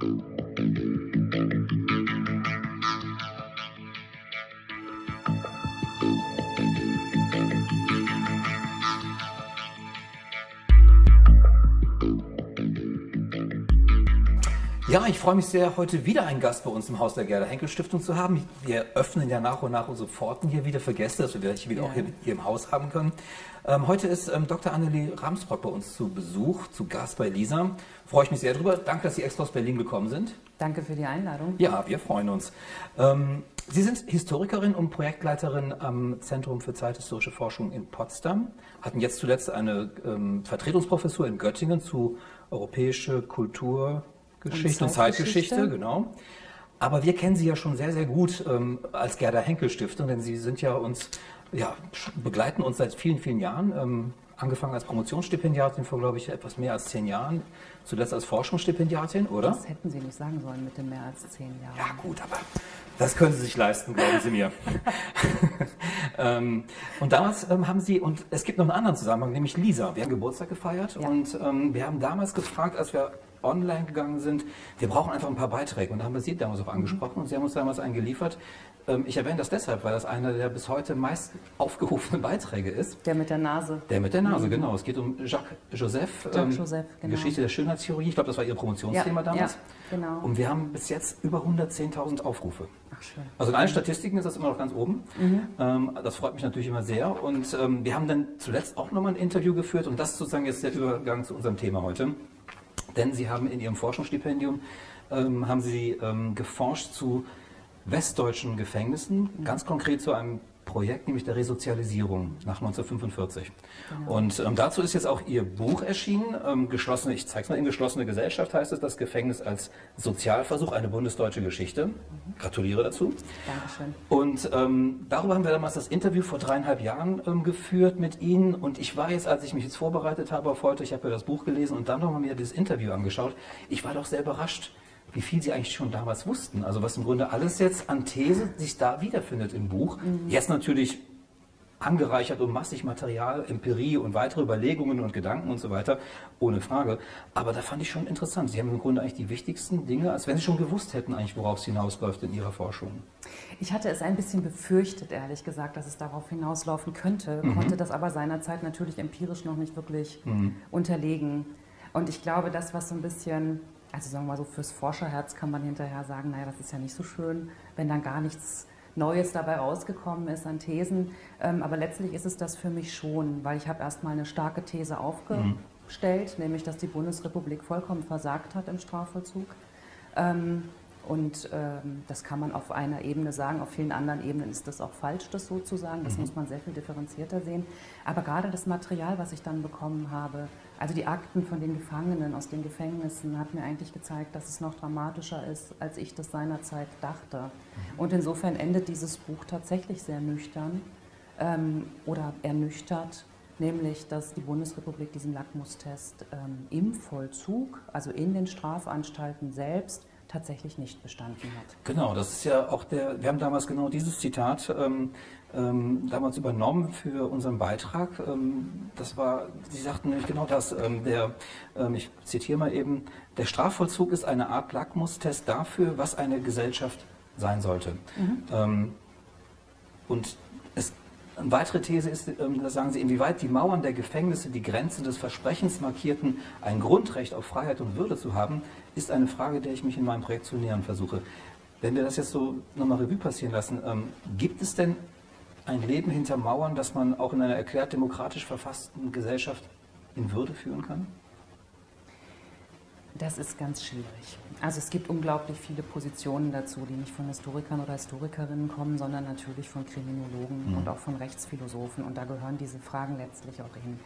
Thank you. Ja, ich freue mich sehr, heute wieder einen Gast bei uns im Haus der Gerda Henkel Stiftung zu haben. Wir öffnen ja nach und nach unsere Pforten hier wieder für Gäste, dass wir welche wieder ja. auch hier, hier, im Haus haben können. Ähm, heute ist ähm, Dr. Annelie Ramsbrott bei uns zu Besuch, zu Gast bei Lisa. Freue ich mich sehr drüber. Danke, dass Sie extra aus Berlin gekommen sind. Danke für die Einladung. Ja, wir freuen uns. Ähm, Sie sind Historikerin und Projektleiterin am Zentrum für zeithistorische Forschung in Potsdam, hatten jetzt zuletzt eine ähm, Vertretungsprofessur in Göttingen zu europäische Kultur, Geschichte und Zeitgeschichte, genau. Aber wir kennen Sie ja schon sehr, sehr gut ähm, als Gerda Henkel Stiftung, denn Sie sind ja uns, ja, begleiten uns seit vielen, vielen Jahren. Ähm, angefangen als Promotionsstipendiatin vor, glaube ich, etwas mehr als zehn Jahren. Zuletzt als Forschungsstipendiatin, oder? Das hätten Sie nicht sagen sollen mit den mehr als zehn Jahren. Ja, gut, aber das können Sie sich leisten, glauben Sie mir. ähm, und damals ähm, haben Sie, und es gibt noch einen anderen Zusammenhang, nämlich Lisa. Wir haben Geburtstag gefeiert ja. und ähm, wir haben damals gefragt, als wir online gegangen sind, wir brauchen einfach ein paar Beiträge. Und da haben wir Sie damals auch angesprochen und Sie haben uns damals einen geliefert. Ähm, ich erwähne das deshalb, weil das einer der bis heute meist aufgerufenen Beiträge ist. Der mit der Nase. Der mit der Nase, mhm. genau. Es geht um Jacques Joseph, Jacques ähm, Joseph genau. Geschichte der Schönheitschirurgie. Ich glaube, das war Ihr Promotionsthema ja, damals. Ja, genau. Und wir haben bis jetzt über 110.000 Aufrufe. Ach, schön. Also in allen Statistiken ist das immer noch ganz oben. Mhm. Ähm, das freut mich natürlich immer sehr. Und wir haben dann zuletzt auch nochmal ein Interview geführt und das ist sozusagen jetzt der Übergang zu unserem Thema heute. Denn Sie haben in Ihrem Forschungsstipendium haben Sie geforscht zu westdeutschen Gefängnissen, ganz konkret zu einem Projekt, nämlich der Resozialisierung nach 1945. Genau. Und ähm, dazu ist jetzt auch Ihr Buch erschienen, ähm, geschlossene, ich zeige es mal, in geschlossene Gesellschaft heißt es, das Gefängnis als Sozialversuch, eine bundesdeutsche Geschichte. Mhm. Gratuliere dazu. Dankeschön. Und ähm, darüber haben wir damals das Interview vor dreieinhalb Jahren ähm, geführt mit Ihnen. Und ich war jetzt, als ich mich jetzt vorbereitet habe auf heute, ich habe ja das Buch gelesen und dann nochmal mir dieses Interview angeschaut, ich war doch sehr überrascht, wie viel sie eigentlich schon damals wussten. Also was im Grunde alles jetzt an These sich da wiederfindet im Buch. Mhm. Jetzt natürlich angereichert um massig Material, Empirie und weitere Überlegungen und Gedanken und so weiter, ohne Frage. Aber da fand ich schon interessant. Sie haben im Grunde eigentlich die wichtigsten Dinge, als wenn Sie schon gewusst hätten, eigentlich, worauf es hinausläuft in Ihrer Forschung. Ich hatte es ein bisschen befürchtet, ehrlich gesagt, dass es darauf hinauslaufen könnte, mhm. konnte das aber seinerzeit natürlich empirisch noch nicht wirklich mhm. unterlegen. Und ich glaube, das, was so ein bisschen also sagen wir mal so, fürs Forscherherz kann man hinterher sagen, naja, das ist ja nicht so schön, wenn dann gar nichts Neues dabei rausgekommen ist an Thesen. Ähm, aber letztlich ist es das für mich schon, weil ich habe erstmal eine starke These aufgestellt, mhm. nämlich, dass die Bundesrepublik vollkommen versagt hat im Strafvollzug. Und ähm, das kann man auf einer Ebene sagen, auf vielen anderen Ebenen ist das auch falsch, das so zu sagen. Das mhm. muss man sehr viel differenzierter sehen. Aber gerade das Material, was ich dann bekommen habe, also die Akten von den Gefangenen aus den Gefängnissen hat mir eigentlich gezeigt, dass es noch dramatischer ist, als ich das seinerzeit dachte. Mhm. Und insofern endet dieses Buch tatsächlich sehr nüchtern ähm, oder ernüchtert, nämlich dass die Bundesrepublik diesen Lackmustest ähm, im Vollzug, also in den Strafanstalten selbst, tatsächlich nicht bestanden hat. Genau, das ist ja auch der, wir haben damals genau dieses Zitat ähm, ähm, damals übernommen für unseren Beitrag. Ähm, das war, Sie sagten nämlich genau das, ähm, der, ähm, ich zitiere mal eben, der Strafvollzug ist eine Art Lackmustest dafür, was eine Gesellschaft sein sollte. Mhm. Ähm, und es, eine weitere These ist, ähm, da sagen Sie, inwieweit die Mauern der Gefängnisse die Grenzen des Versprechens markierten, ein Grundrecht auf Freiheit und Würde zu haben, ist eine Frage, der ich mich in meinem Projekt zu nähern versuche. Wenn wir das jetzt so nochmal Revue passieren lassen, gibt es denn ein Leben hinter Mauern, das man auch in einer erklärt demokratisch verfassten Gesellschaft in Würde führen kann? Das ist ganz schwierig. Also es gibt unglaublich viele Positionen dazu, die nicht von Historikern oder Historikerinnen kommen, sondern natürlich von Kriminologen mhm. und auch von Rechtsphilosophen. Und da gehören diese Fragen letztlich auch hin.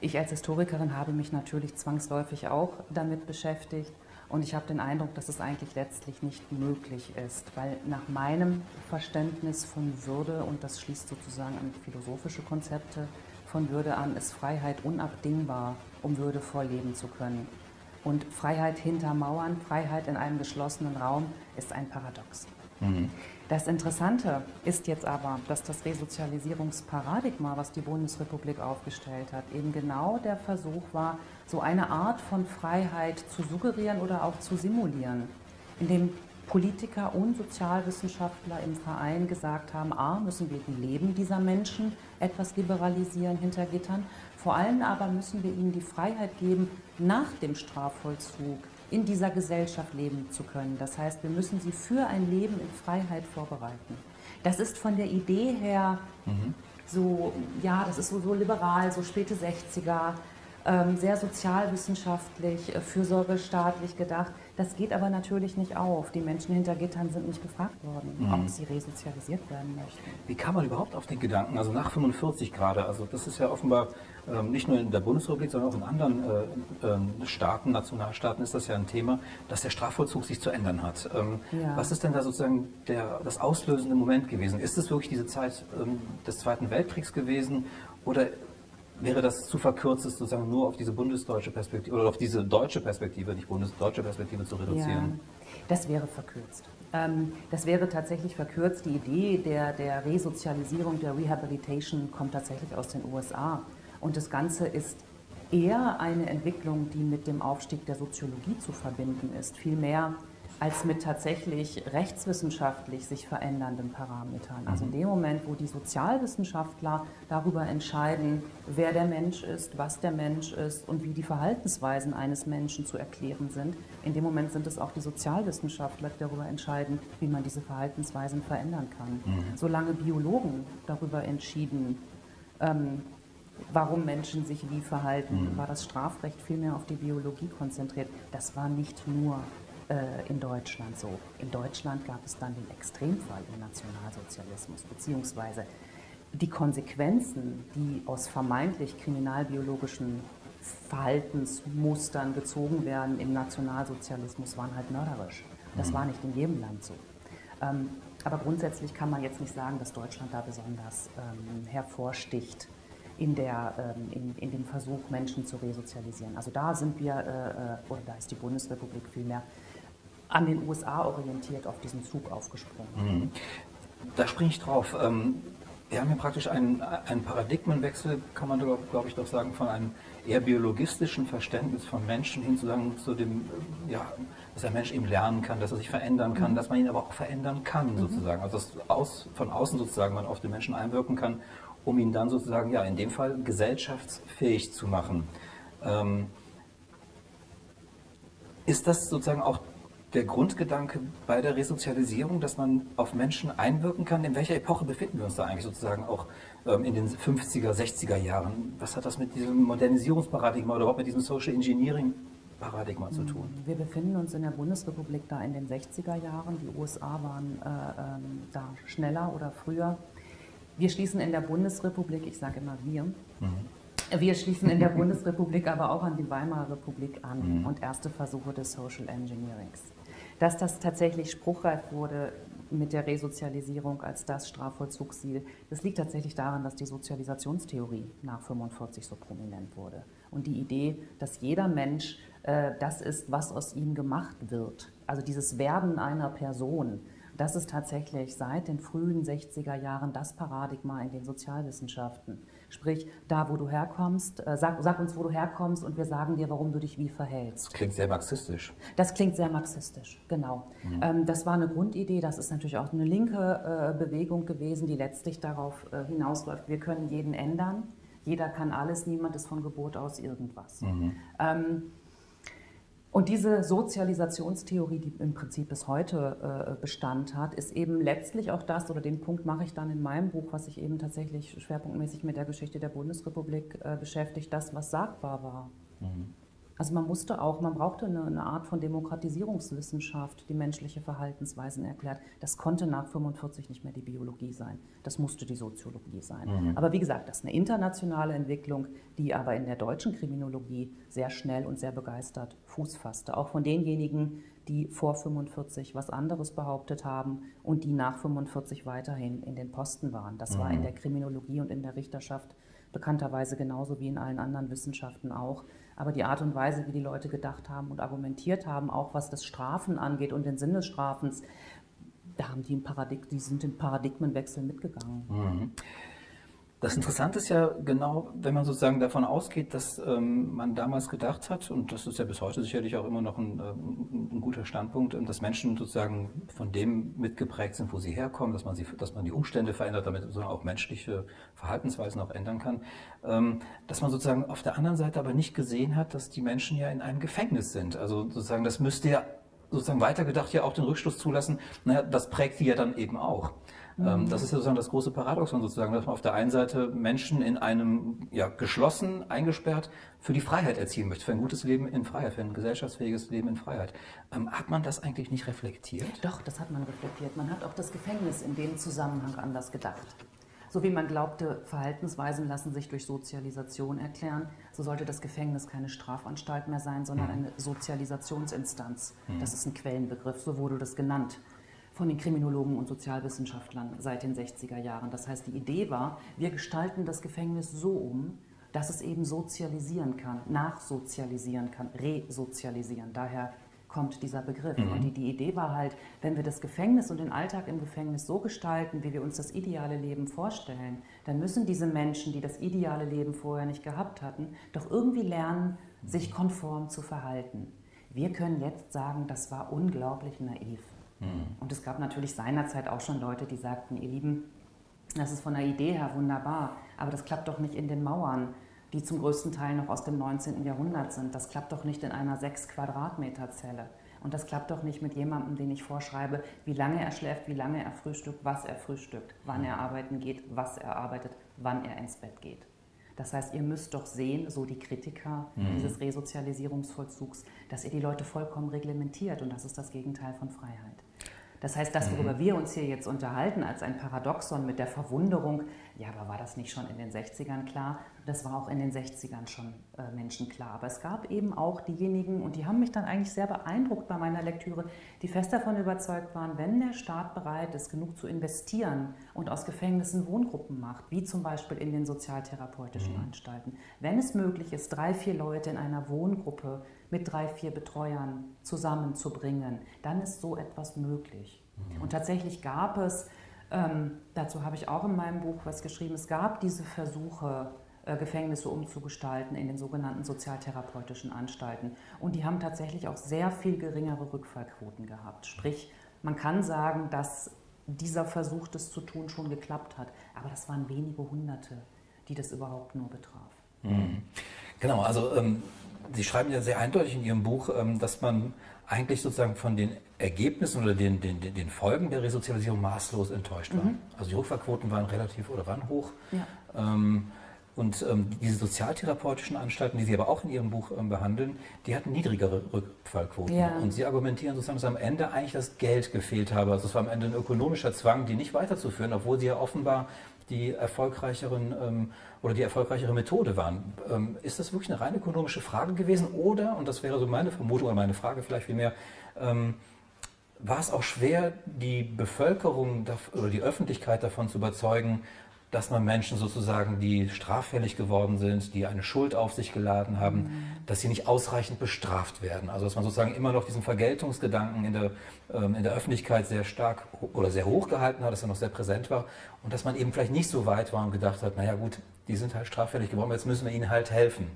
Ich als Historikerin habe mich natürlich zwangsläufig auch damit beschäftigt und ich habe den Eindruck, dass es eigentlich letztlich nicht möglich ist, weil nach meinem Verständnis von Würde, und das schließt sozusagen an philosophische Konzepte von Würde an, ist Freiheit unabdingbar, um würdevoll leben zu können. Und Freiheit hinter Mauern, Freiheit in einem geschlossenen Raum ist ein Paradox. Mhm. Das Interessante ist jetzt aber, dass das Resozialisierungsparadigma, was die Bundesrepublik aufgestellt hat, eben genau der Versuch war, so eine Art von Freiheit zu suggerieren oder auch zu simulieren, indem Politiker und Sozialwissenschaftler im Verein gesagt haben, a, müssen wir die Leben dieser Menschen etwas liberalisieren hinter Gittern, vor allem aber müssen wir ihnen die Freiheit geben, nach dem Strafvollzug in dieser Gesellschaft leben zu können. Das heißt, wir müssen sie für ein Leben in Freiheit vorbereiten. Das ist von der Idee her mhm. so, ja, das ist so, so liberal, so späte 60er, ähm, sehr sozialwissenschaftlich, äh, fürsorgestaatlich gedacht. Das geht aber natürlich nicht auf. Die Menschen hinter Gittern sind nicht gefragt worden, mhm. ob sie resozialisiert werden möchten. Wie kam man überhaupt auf den Gedanken, also nach 45 gerade, also das ist ja offenbar ähm, nicht nur in der Bundesrepublik, sondern auch in anderen äh, äh, Staaten, Nationalstaaten ist das ja ein Thema, dass der Strafvollzug sich zu ändern hat. Ähm, ja. Was ist denn da sozusagen der, das auslösende Moment gewesen? Ist es wirklich diese Zeit ähm, des Zweiten Weltkriegs gewesen oder wäre das zu verkürzt, es sozusagen nur auf diese bundesdeutsche Perspektive oder auf diese deutsche Perspektive, nicht bundesdeutsche Perspektive zu reduzieren? Ja, das wäre verkürzt. Ähm, das wäre tatsächlich verkürzt. Die Idee der, der Resozialisierung, der Rehabilitation kommt tatsächlich aus den USA. Und das Ganze ist eher eine Entwicklung, die mit dem Aufstieg der Soziologie zu verbinden ist. Vielmehr als mit tatsächlich rechtswissenschaftlich sich verändernden Parametern. Also in mhm. dem Moment, wo die Sozialwissenschaftler darüber entscheiden, wer der Mensch ist, was der Mensch ist und wie die Verhaltensweisen eines Menschen zu erklären sind, in dem Moment sind es auch die Sozialwissenschaftler, die darüber entscheiden, wie man diese Verhaltensweisen verändern kann. Mhm. Solange Biologen darüber entschieden, ähm, warum Menschen sich wie verhalten, mhm. war das Strafrecht vielmehr auf die Biologie konzentriert. Das war nicht nur in Deutschland so. In Deutschland gab es dann den Extremfall im Nationalsozialismus, beziehungsweise die Konsequenzen, die aus vermeintlich kriminalbiologischen Verhaltensmustern gezogen werden im Nationalsozialismus, waren halt mörderisch. Das mhm. war nicht in jedem Land so. Ähm, aber grundsätzlich kann man jetzt nicht sagen, dass Deutschland da besonders ähm, hervorsticht in, der, ähm, in, in, dem Versuch, Menschen zu resozialisieren. Also da sind wir, äh, äh oder da ist die Bundesrepublik vielmehr an den USA orientiert auf diesen Zug aufgesprungen. Mhm. Da springe ich drauf. Ähm, wir haben hier praktisch einen, einen Paradigmenwechsel, kann man glaube ich doch sagen, von einem eher biologistischen Verständnis von Menschen hin zu, sagen, zu dem, ja, dass der Mensch eben lernen kann, dass er sich verändern kann, mhm. dass man ihn aber auch verändern kann mhm. sozusagen. Also dass aus, von außen sozusagen man auf den Menschen einwirken kann, um ihn dann sozusagen, ja, in dem Fall gesellschaftsfähig zu machen. Ähm, ist das sozusagen auch der Grundgedanke bei der Resozialisierung, dass man auf Menschen einwirken kann? In welcher Epoche befinden wir uns da eigentlich sozusagen auch ähm, in den 50er, 60er Jahren? Was hat das mit diesem Modernisierungsparadigma oder überhaupt mit diesem Social Engineering Paradigma zu tun? Wir befinden uns in der Bundesrepublik da in den 60er Jahren. Die USA waren äh, ähm, da schneller oder früher. Wir schließen in der Bundesrepublik, ich sage immer wir, mhm. Wir schließen in der Bundesrepublik aber auch an die Weimarer Republik an mhm. und erste Versuche des Social Engineerings. Dass das tatsächlich spruchreif wurde mit der Resozialisierung als das Strafvollzugsziel, das liegt tatsächlich daran, dass die Sozialisationstheorie nach 45 so prominent wurde. Und die Idee, dass jeder Mensch äh, das ist, was aus ihm gemacht wird. Also dieses Werden einer Person, das ist tatsächlich seit den frühen 60er Jahren das Paradigma in den Sozialwissenschaften. Sprich, da wo du herkommst, äh, sag, sag, uns, wo du herkommst und wir sagen dir, warum du dich wie verhältst. Das klingt sehr marxistisch. Das klingt sehr marxistisch, genau. Mhm. Ähm, das war eine Grundidee, das ist natürlich auch eine linke äh, Bewegung gewesen, die letztlich darauf äh, hinausläuft, wir können jeden ändern, jeder kann alles, niemand ist von Geburt aus irgendwas. Mhm. Ähm, und diese Sozialisationstheorie, die im Prinzip bis heute äh, Bestand hat, ist eben letztlich auch das, oder den Punkt mache ich dann in meinem Buch, was sich eben tatsächlich schwerpunktmäßig mit der Geschichte der Bundesrepublik äh, beschäftigt, das, was sagbar war. Mhm. Also man musste auch, man brauchte eine, eine, Art von Demokratisierungswissenschaft, die menschliche Verhaltensweisen erklärt. Das konnte nach 45 nicht mehr die Biologie sein. Das musste die Soziologie sein. Mhm. Aber wie gesagt, das ist eine internationale Entwicklung, die aber in der deutschen Kriminologie sehr schnell und sehr begeistert Fuß fasste. Auch von denjenigen, die vor 45 was anderes behauptet haben und die nach 45 weiterhin in den Posten waren. Das mhm. war in mhm. der Kriminologie und in der Richterschaft bekannterweise genauso wie in allen anderen Wissenschaften auch. Aber die Art und Weise, wie die Leute gedacht haben und argumentiert haben, auch was das Strafen angeht und den Sinn des Strafens, da haben die, einen Paradig die sind den Paradigmenwechsel mitgegangen. Mhm. Das Interessante ist ja genau, wenn man sozusagen davon ausgeht, dass ähm, man damals gedacht hat, und das ist ja bis heute sicherlich auch immer noch ein, ähm, ein, guter Standpunkt, dass Menschen sozusagen von dem mitgeprägt sind, wo sie herkommen, dass man, sie, dass man die Umstände verändert, damit sozusagen auch menschliche Verhaltensweisen auch ändern kann, ähm, dass man sozusagen auf der anderen Seite aber nicht gesehen hat, dass die Menschen ja in einem Gefängnis sind. Also sozusagen, das müsste ja sozusagen weitergedacht ja auch den Rückschluss zulassen, naja, das prägt die ja dann eben auch. Ähm, mhm. Das ist ja sozusagen das große Paradoxon sozusagen, dass man auf der einen Seite Menschen in einem ja, geschlossen, eingesperrt für die Freiheit erziehen möchte, für ein gutes Leben in Freiheit, für ein gesellschaftsfähiges Leben in Freiheit. Ähm, hat man das eigentlich nicht reflektiert? Doch, das hat man reflektiert. Man hat auch das Gefängnis in dem Zusammenhang anders gedacht. So wie man glaubte, Verhaltensweisen lassen sich durch Sozialisation erklären, so sollte das Gefängnis keine Strafanstalt mehr sein, sondern mhm. eine Sozialisationsinstanz. Mhm. Das ist ein Quellenbegriff, so wurde das genannt von den Kriminologen und Sozialwissenschaftlern seit den 60er Jahren. Das heißt, die Idee war, wir gestalten das Gefängnis so um, dass es eben sozialisieren kann, nachsozialisieren kann, resozialisieren. Daher kommt dieser Begriff. Mhm. Und die, die Idee war halt, wenn wir das Gefängnis und den Alltag im Gefängnis so gestalten, wie wir uns das ideale Leben vorstellen, dann müssen diese Menschen, die das ideale Leben vorher nicht gehabt hatten, doch irgendwie lernen, sich konform zu verhalten. Wir können jetzt sagen, das war unglaublich naiv. Mhm. Und es gab natürlich seinerzeit auch schon Leute, die sagten, ihr Lieben, das ist von der Idee her wunderbar, aber das klappt doch nicht in den Mauern, die zum größten Teil noch aus dem 19. Jahrhundert sind. Das klappt doch nicht in einer 6 Quadratmeter Zelle. Und das klappt doch nicht mit jemandem, den ich vorschreibe, wie lange er schläft, wie lange er frühstückt, was er frühstückt, wann er arbeiten geht, was er arbeitet, wann er ins Bett geht. Das heißt, ihr müsst doch sehen, so die Kritiker mhm. dieses Resozialisierungsvollzugs, dass ihr die Leute vollkommen reglementiert und das ist das Gegenteil von Freiheit. Das heißt, das, worüber mhm. wir uns hier jetzt unterhalten, als ein Paradoxon mit der Verwunderung, ja, aber war das nicht schon in den 60ern klar? Das war auch in den 60ern schon äh, Menschen klar. Aber es gab eben auch diejenigen, und die haben mich dann eigentlich sehr beeindruckt bei meiner Lektüre, die fest davon überzeugt waren, wenn der Staat bereit ist, genug zu investieren und aus Gefängnissen Wohngruppen macht, wie zum Beispiel in den sozialtherapeutischen mhm. Anstalten, wenn es möglich ist, drei, vier Leute in einer Wohngruppe mit drei, vier Betreuern zusammenzubringen, dann ist so etwas möglich. Mhm. Und tatsächlich gab es, ähm, dazu habe ich auch in meinem Buch was geschrieben, es gab diese Versuche, äh, Gefängnisse umzugestalten in den sogenannten sozialtherapeutischen Anstalten. Und die haben tatsächlich auch sehr viel geringere Rückfallquoten gehabt. Sprich, man kann sagen, dass dieser Versuch, das zu tun, schon geklappt hat. Aber das waren wenige Hunderte, die das überhaupt nur betraf. Mhm. Genau, also ähm, Sie schreiben ja sehr eindeutig in Ihrem Buch, ähm, dass man eigentlich sozusagen von den Ergebnissen oder den, den, den Folgen der Resozialisierung maßlos enttäuscht war. Mhm. Also die Rückfallquoten waren relativ oder waren hoch. Ja. Ähm, und ähm, diese sozialtherapeutischen Anstalten, die Sie aber auch in Ihrem Buch behandeln, die hatten niedrigere Rückfallquoten. Ja. Und Sie argumentieren sozusagen, dass am Ende eigentlich das Geld gefehlt habe. Also es war am Ende ein ökonomischer Zwang, die nicht weiterzuführen, obwohl sie ja offenbar die erfolgreicheren ähm, oder die erfolgreichere Methode waren. Ähm, ist das wirklich eine rein ökonomische Frage gewesen oder, und das wäre so meine Vermutung oder meine Frage vielleicht vielmehr, ähm, war es auch schwer, die Bevölkerung oder die Öffentlichkeit davon zu überzeugen, dass man Menschen sozusagen, die straffällig geworden sind, die eine Schuld auf sich geladen haben, mhm. dass sie nicht ausreichend bestraft werden. Also dass man sozusagen immer noch diesen Vergeltungsgedanken in der, ähm, in der Öffentlichkeit sehr stark oder sehr hoch gehalten hat, dass er noch sehr präsent war und dass man eben vielleicht nicht so weit war und gedacht hat, naja gut, die sind halt straffällig geworden, jetzt müssen wir ihnen halt helfen.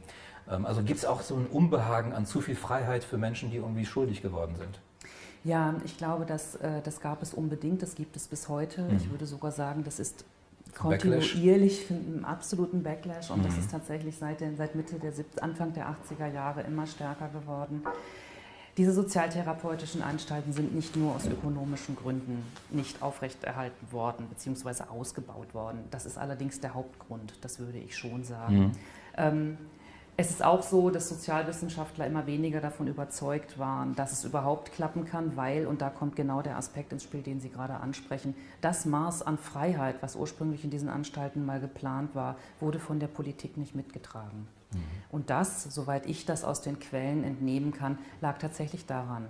Ähm, also gibt es auch so ein Unbehagen an zu viel Freiheit für Menschen, die irgendwie schuldig geworden sind. Ja, ich glaube, dass, äh, das gab es unbedingt, das gibt es bis heute. Mhm. Ich würde sogar sagen, das ist kontinuierlich einen absoluten Backlash und mhm. das ist tatsächlich seit, den, seit Mitte der Anfang der 80er Jahre immer stärker geworden. Diese sozialtherapeutischen Anstalten sind nicht nur aus ökonomischen Gründen nicht aufrechterhalten worden bzw. ausgebaut worden. Das ist allerdings der Hauptgrund, das würde ich schon sagen. Mhm. Ähm, es ist auch so, dass Sozialwissenschaftler immer weniger davon überzeugt waren, dass es überhaupt klappen kann, weil, und da kommt genau der Aspekt ins Spiel, den Sie gerade ansprechen, das Maß an Freiheit, was ursprünglich in diesen Anstalten mal geplant war, wurde von der Politik nicht mitgetragen. Mhm. Und das, soweit ich das aus den Quellen entnehmen kann, lag tatsächlich daran,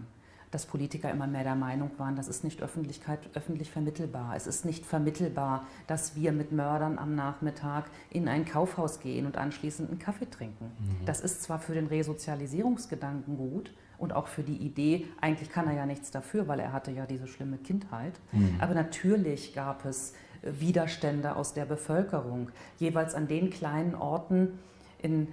dass Politiker immer mehr der Meinung waren, das ist nicht Öffentlichkeit, öffentlich vermittelbar. Es ist nicht vermittelbar, dass wir mit Mördern am Nachmittag in ein Kaufhaus gehen und anschließend einen Kaffee trinken. Mhm. Das ist zwar für den Resozialisierungsgedanken gut, und auch für die Idee, eigentlich kann er ja nichts dafür, weil er hatte ja diese schlimme Kindheit. Mhm. Aber natürlich gab es Widerstände aus der Bevölkerung, jeweils an den kleinen Orten in,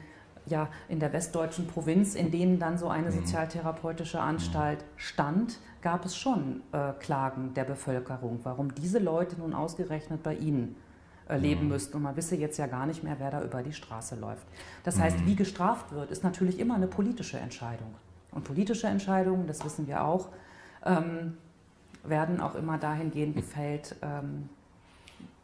ja, in der westdeutschen Provinz, in denen dann so eine mhm. sozialtherapeutische Anstalt stand, gab es schon äh, Klagen der Bevölkerung, warum diese Leute nun ausgerechnet bei ihnen äh, leben mhm. müssten. Und man wisse jetzt ja gar nicht mehr, wer da über die Straße läuft. Das heißt, mhm. wie gestraft wird, ist natürlich immer eine politische Entscheidung. Und politische Entscheidungen, das wissen wir auch, ähm, werden auch immer dahingehend gefällt, ähm,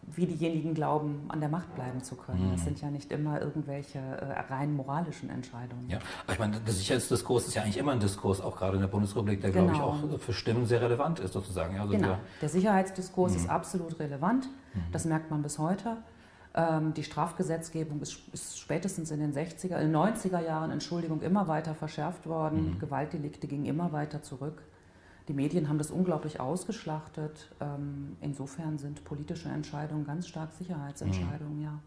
wie diejenigen glauben, an der Macht bleiben zu können. Das mhm. sind ja nicht immer irgendwelche äh, rein moralischen Entscheidungen. Ja, aber ich meine, der Sicherheitsdiskurs ist ja eigentlich immer ein Diskurs, auch gerade in der Bundesrepublik, der, genau. glaube ich, auch für Stimmen sehr relevant ist, sozusagen. Also genau, der, der Sicherheitsdiskurs mhm. ist absolut relevant. Mhm. Das merkt man bis heute. Ähm, die Strafgesetzgebung ist, ist, spätestens in den 60er, in den 90er Jahren, Entschuldigung, immer weiter verschärft worden. Mhm. Gewaltdelikte gingen immer weiter zurück. Die Medien haben das unglaublich ausgeschlachtet. Ähm, insofern sind politische Entscheidungen ganz stark Sicherheitsentscheidungen, mhm. ja.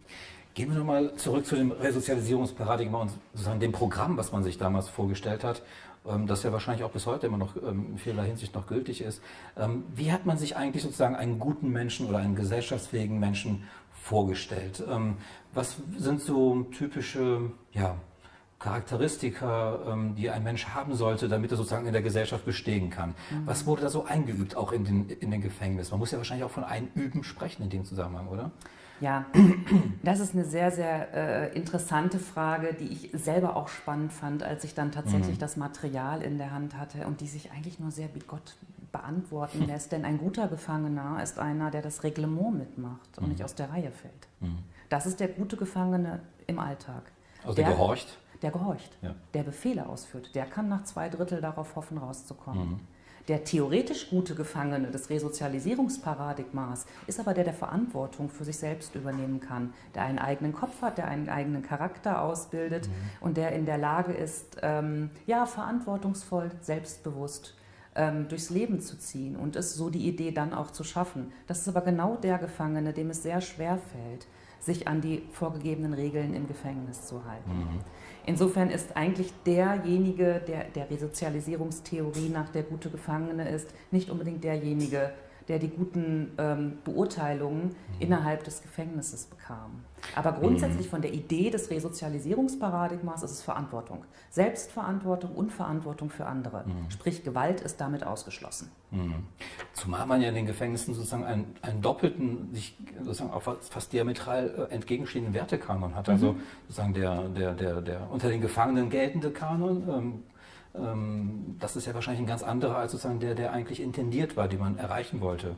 Gehen wir nochmal zurück zu dem Resozialisierungsparadigma und sozusagen dem Programm, was man sich damals vorgestellt hat, ähm, das ja wahrscheinlich auch bis heute immer noch ähm, in vieler Hinsicht noch gültig ist. Wie hat man sich eigentlich sozusagen einen guten Menschen oder einen gesellschaftsfähigen Menschen vorgestellt? Was sind so typische ja, Charakteristika, ähm, die ein Mensch haben sollte, damit er sozusagen in der Gesellschaft bestehen kann. Mhm. Was wurde da so eingeübt, auch in den, in den Gefängnissen? Man muss ja wahrscheinlich auch von Einüben sprechen in dem Zusammenhang, oder? Ja, das ist eine sehr, sehr äh, interessante Frage, die ich selber auch spannend fand, als ich dann tatsächlich mhm. das Material in der Hand hatte und die sich eigentlich nur sehr bigott beantworten lässt. Denn ein guter Gefangener ist einer, der das Reglement mitmacht und mhm. nicht aus der Reihe fällt. Mhm. Das ist der gute Gefangene im Alltag. Also der, der gehorcht? Der gehorcht, ja. der Befehle ausführt, der kann nach zwei Drittel darauf hoffen, rauszukommen. Mhm. Der theoretisch gute Gefangene des Resozialisierungsparadigmas ist aber der, der Verantwortung für sich selbst übernehmen kann, der einen eigenen Kopf hat, der einen eigenen Charakter ausbildet mhm. und der in der Lage ist, ähm, ja, verantwortungsvoll, selbstbewusst ähm, durchs Leben zu ziehen und es so die Idee dann auch zu schaffen. Das ist aber genau der Gefangene, dem es sehr schwer fällt, sich an die vorgegebenen Regeln im Gefängnis zu halten. Mhm. Insofern ist eigentlich derjenige, der der Resozialisierungstheorie nach der gute Gefangene ist, nicht unbedingt derjenige, der die guten ähm, Beurteilungen mhm. innerhalb des Gefängnisses bekam. Aber grundsätzlich mhm. von der Idee des Resozialisierungsparadigmas ist es Verantwortung. Selbstverantwortung und Verantwortung für andere. Mhm. Sprich, Gewalt ist damit ausgeschlossen. Mhm. Zumal man ja in den Gefängnissen sozusagen einen, einen doppelten, sich sozusagen auch fast diametral äh, entgegenstehenden Wertekanon hat. Also mhm. sozusagen der, der, der, der unter den Gefangenen geltende Kanon. Ähm, das ist ja wahrscheinlich ein ganz anderer als sozusagen der, der eigentlich intendiert war, den man erreichen wollte.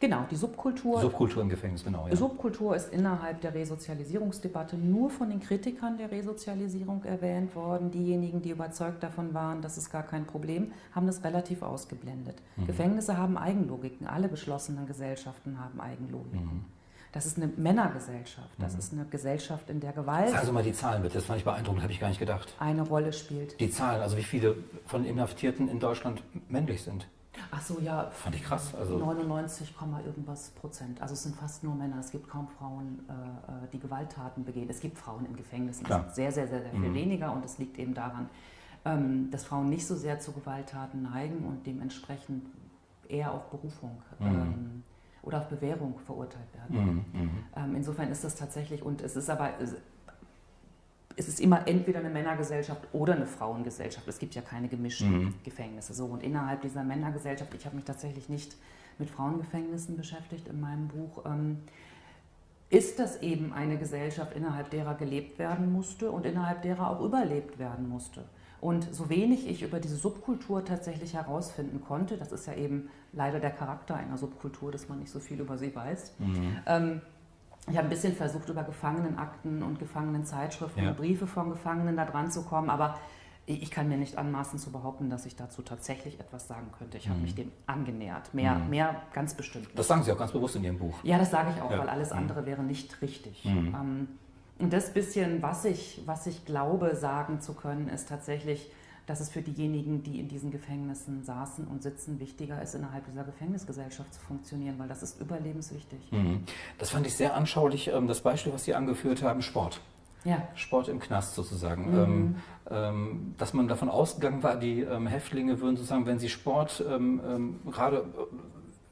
Genau, die Subkultur. Subkultur im Gefängnis, genau. Ja. Subkultur ist innerhalb der Resozialisierungsdebatte nur von den Kritikern der Resozialisierung erwähnt worden. Diejenigen, die überzeugt davon waren, das ist gar kein Problem, haben das relativ ausgeblendet. Mhm. Gefängnisse haben Eigenlogiken. Alle geschlossenen Gesellschaften haben Eigenlogiken. Mhm. Das ist eine Männergesellschaft. Das mhm. ist eine Gesellschaft, in der Gewalt. Sagen Sie mal die Zahlen bitte, das fand ich beeindruckend, habe ich gar nicht gedacht. Eine Rolle spielt. Die Zahlen, also wie viele von Inhaftierten in Deutschland männlich sind. Ach so, ja. Fand ich krass. Also 99, irgendwas Prozent. Also es sind fast nur Männer. Es gibt kaum Frauen, äh, äh die Gewalttaten begehen. Es gibt Frauen in Gefängnissen. Klar. Es sehr, sehr, sehr, sehr viel mhm. weniger. Und es liegt eben daran, ähm, dass Frauen nicht so sehr zu Gewalttaten neigen und dementsprechend eher auf Berufung mhm. ähm, oder auf Bewährung verurteilt werden. Mhm, mhm. Ähm, insofern ist das tatsächlich, und es ist aber, es ist immer entweder eine Männergesellschaft oder eine Frauengesellschaft. Es gibt ja keine gemischten mhm. Gefängnisse. So, und innerhalb dieser Männergesellschaft, ich habe mich tatsächlich nicht mit Frauengefängnissen beschäftigt in meinem Buch, ähm, ist das eben eine Gesellschaft, innerhalb derer gelebt werden musste und innerhalb derer auch überlebt werden musste. Und so wenig ich über diese Subkultur tatsächlich herausfinden konnte, das ist ja eben leider der Charakter einer Subkultur, dass man nicht so viel über sie weiß. Mhm. Ähm, ich habe ein bisschen versucht, über Gefangenenakten und Gefangenenzeitschriften ja. und Briefe von Gefangenen da dran zu kommen, aber ich kann mir nicht anmaßen zu behaupten, dass ich dazu tatsächlich etwas sagen könnte. Ich mhm. habe mich dem angenähert. Mehr, mhm. mehr ganz bestimmt. Nicht. Das sagen Sie auch ganz bewusst in Ihrem Buch. Ja, das sage ich auch, ja. weil alles mhm. andere wäre nicht richtig. Mhm. Ähm, und das bisschen, was ich, was ich glaube sagen zu können, ist tatsächlich, dass es für diejenigen, die in diesen Gefängnissen saßen und sitzen, wichtiger ist, innerhalb dieser Gefängnisgesellschaft zu funktionieren, weil das ist überlebenswichtig. Mhm. Das fand ich sehr anschaulich, ähm, das Beispiel, was Sie angeführt haben, Sport. ja. Sport im Knast sozusagen. Mhm. Ähm, ähm, dass man davon ausgegangen war, die ähm, Häftlinge würden sozusagen, wenn sie Sport ähm, gerade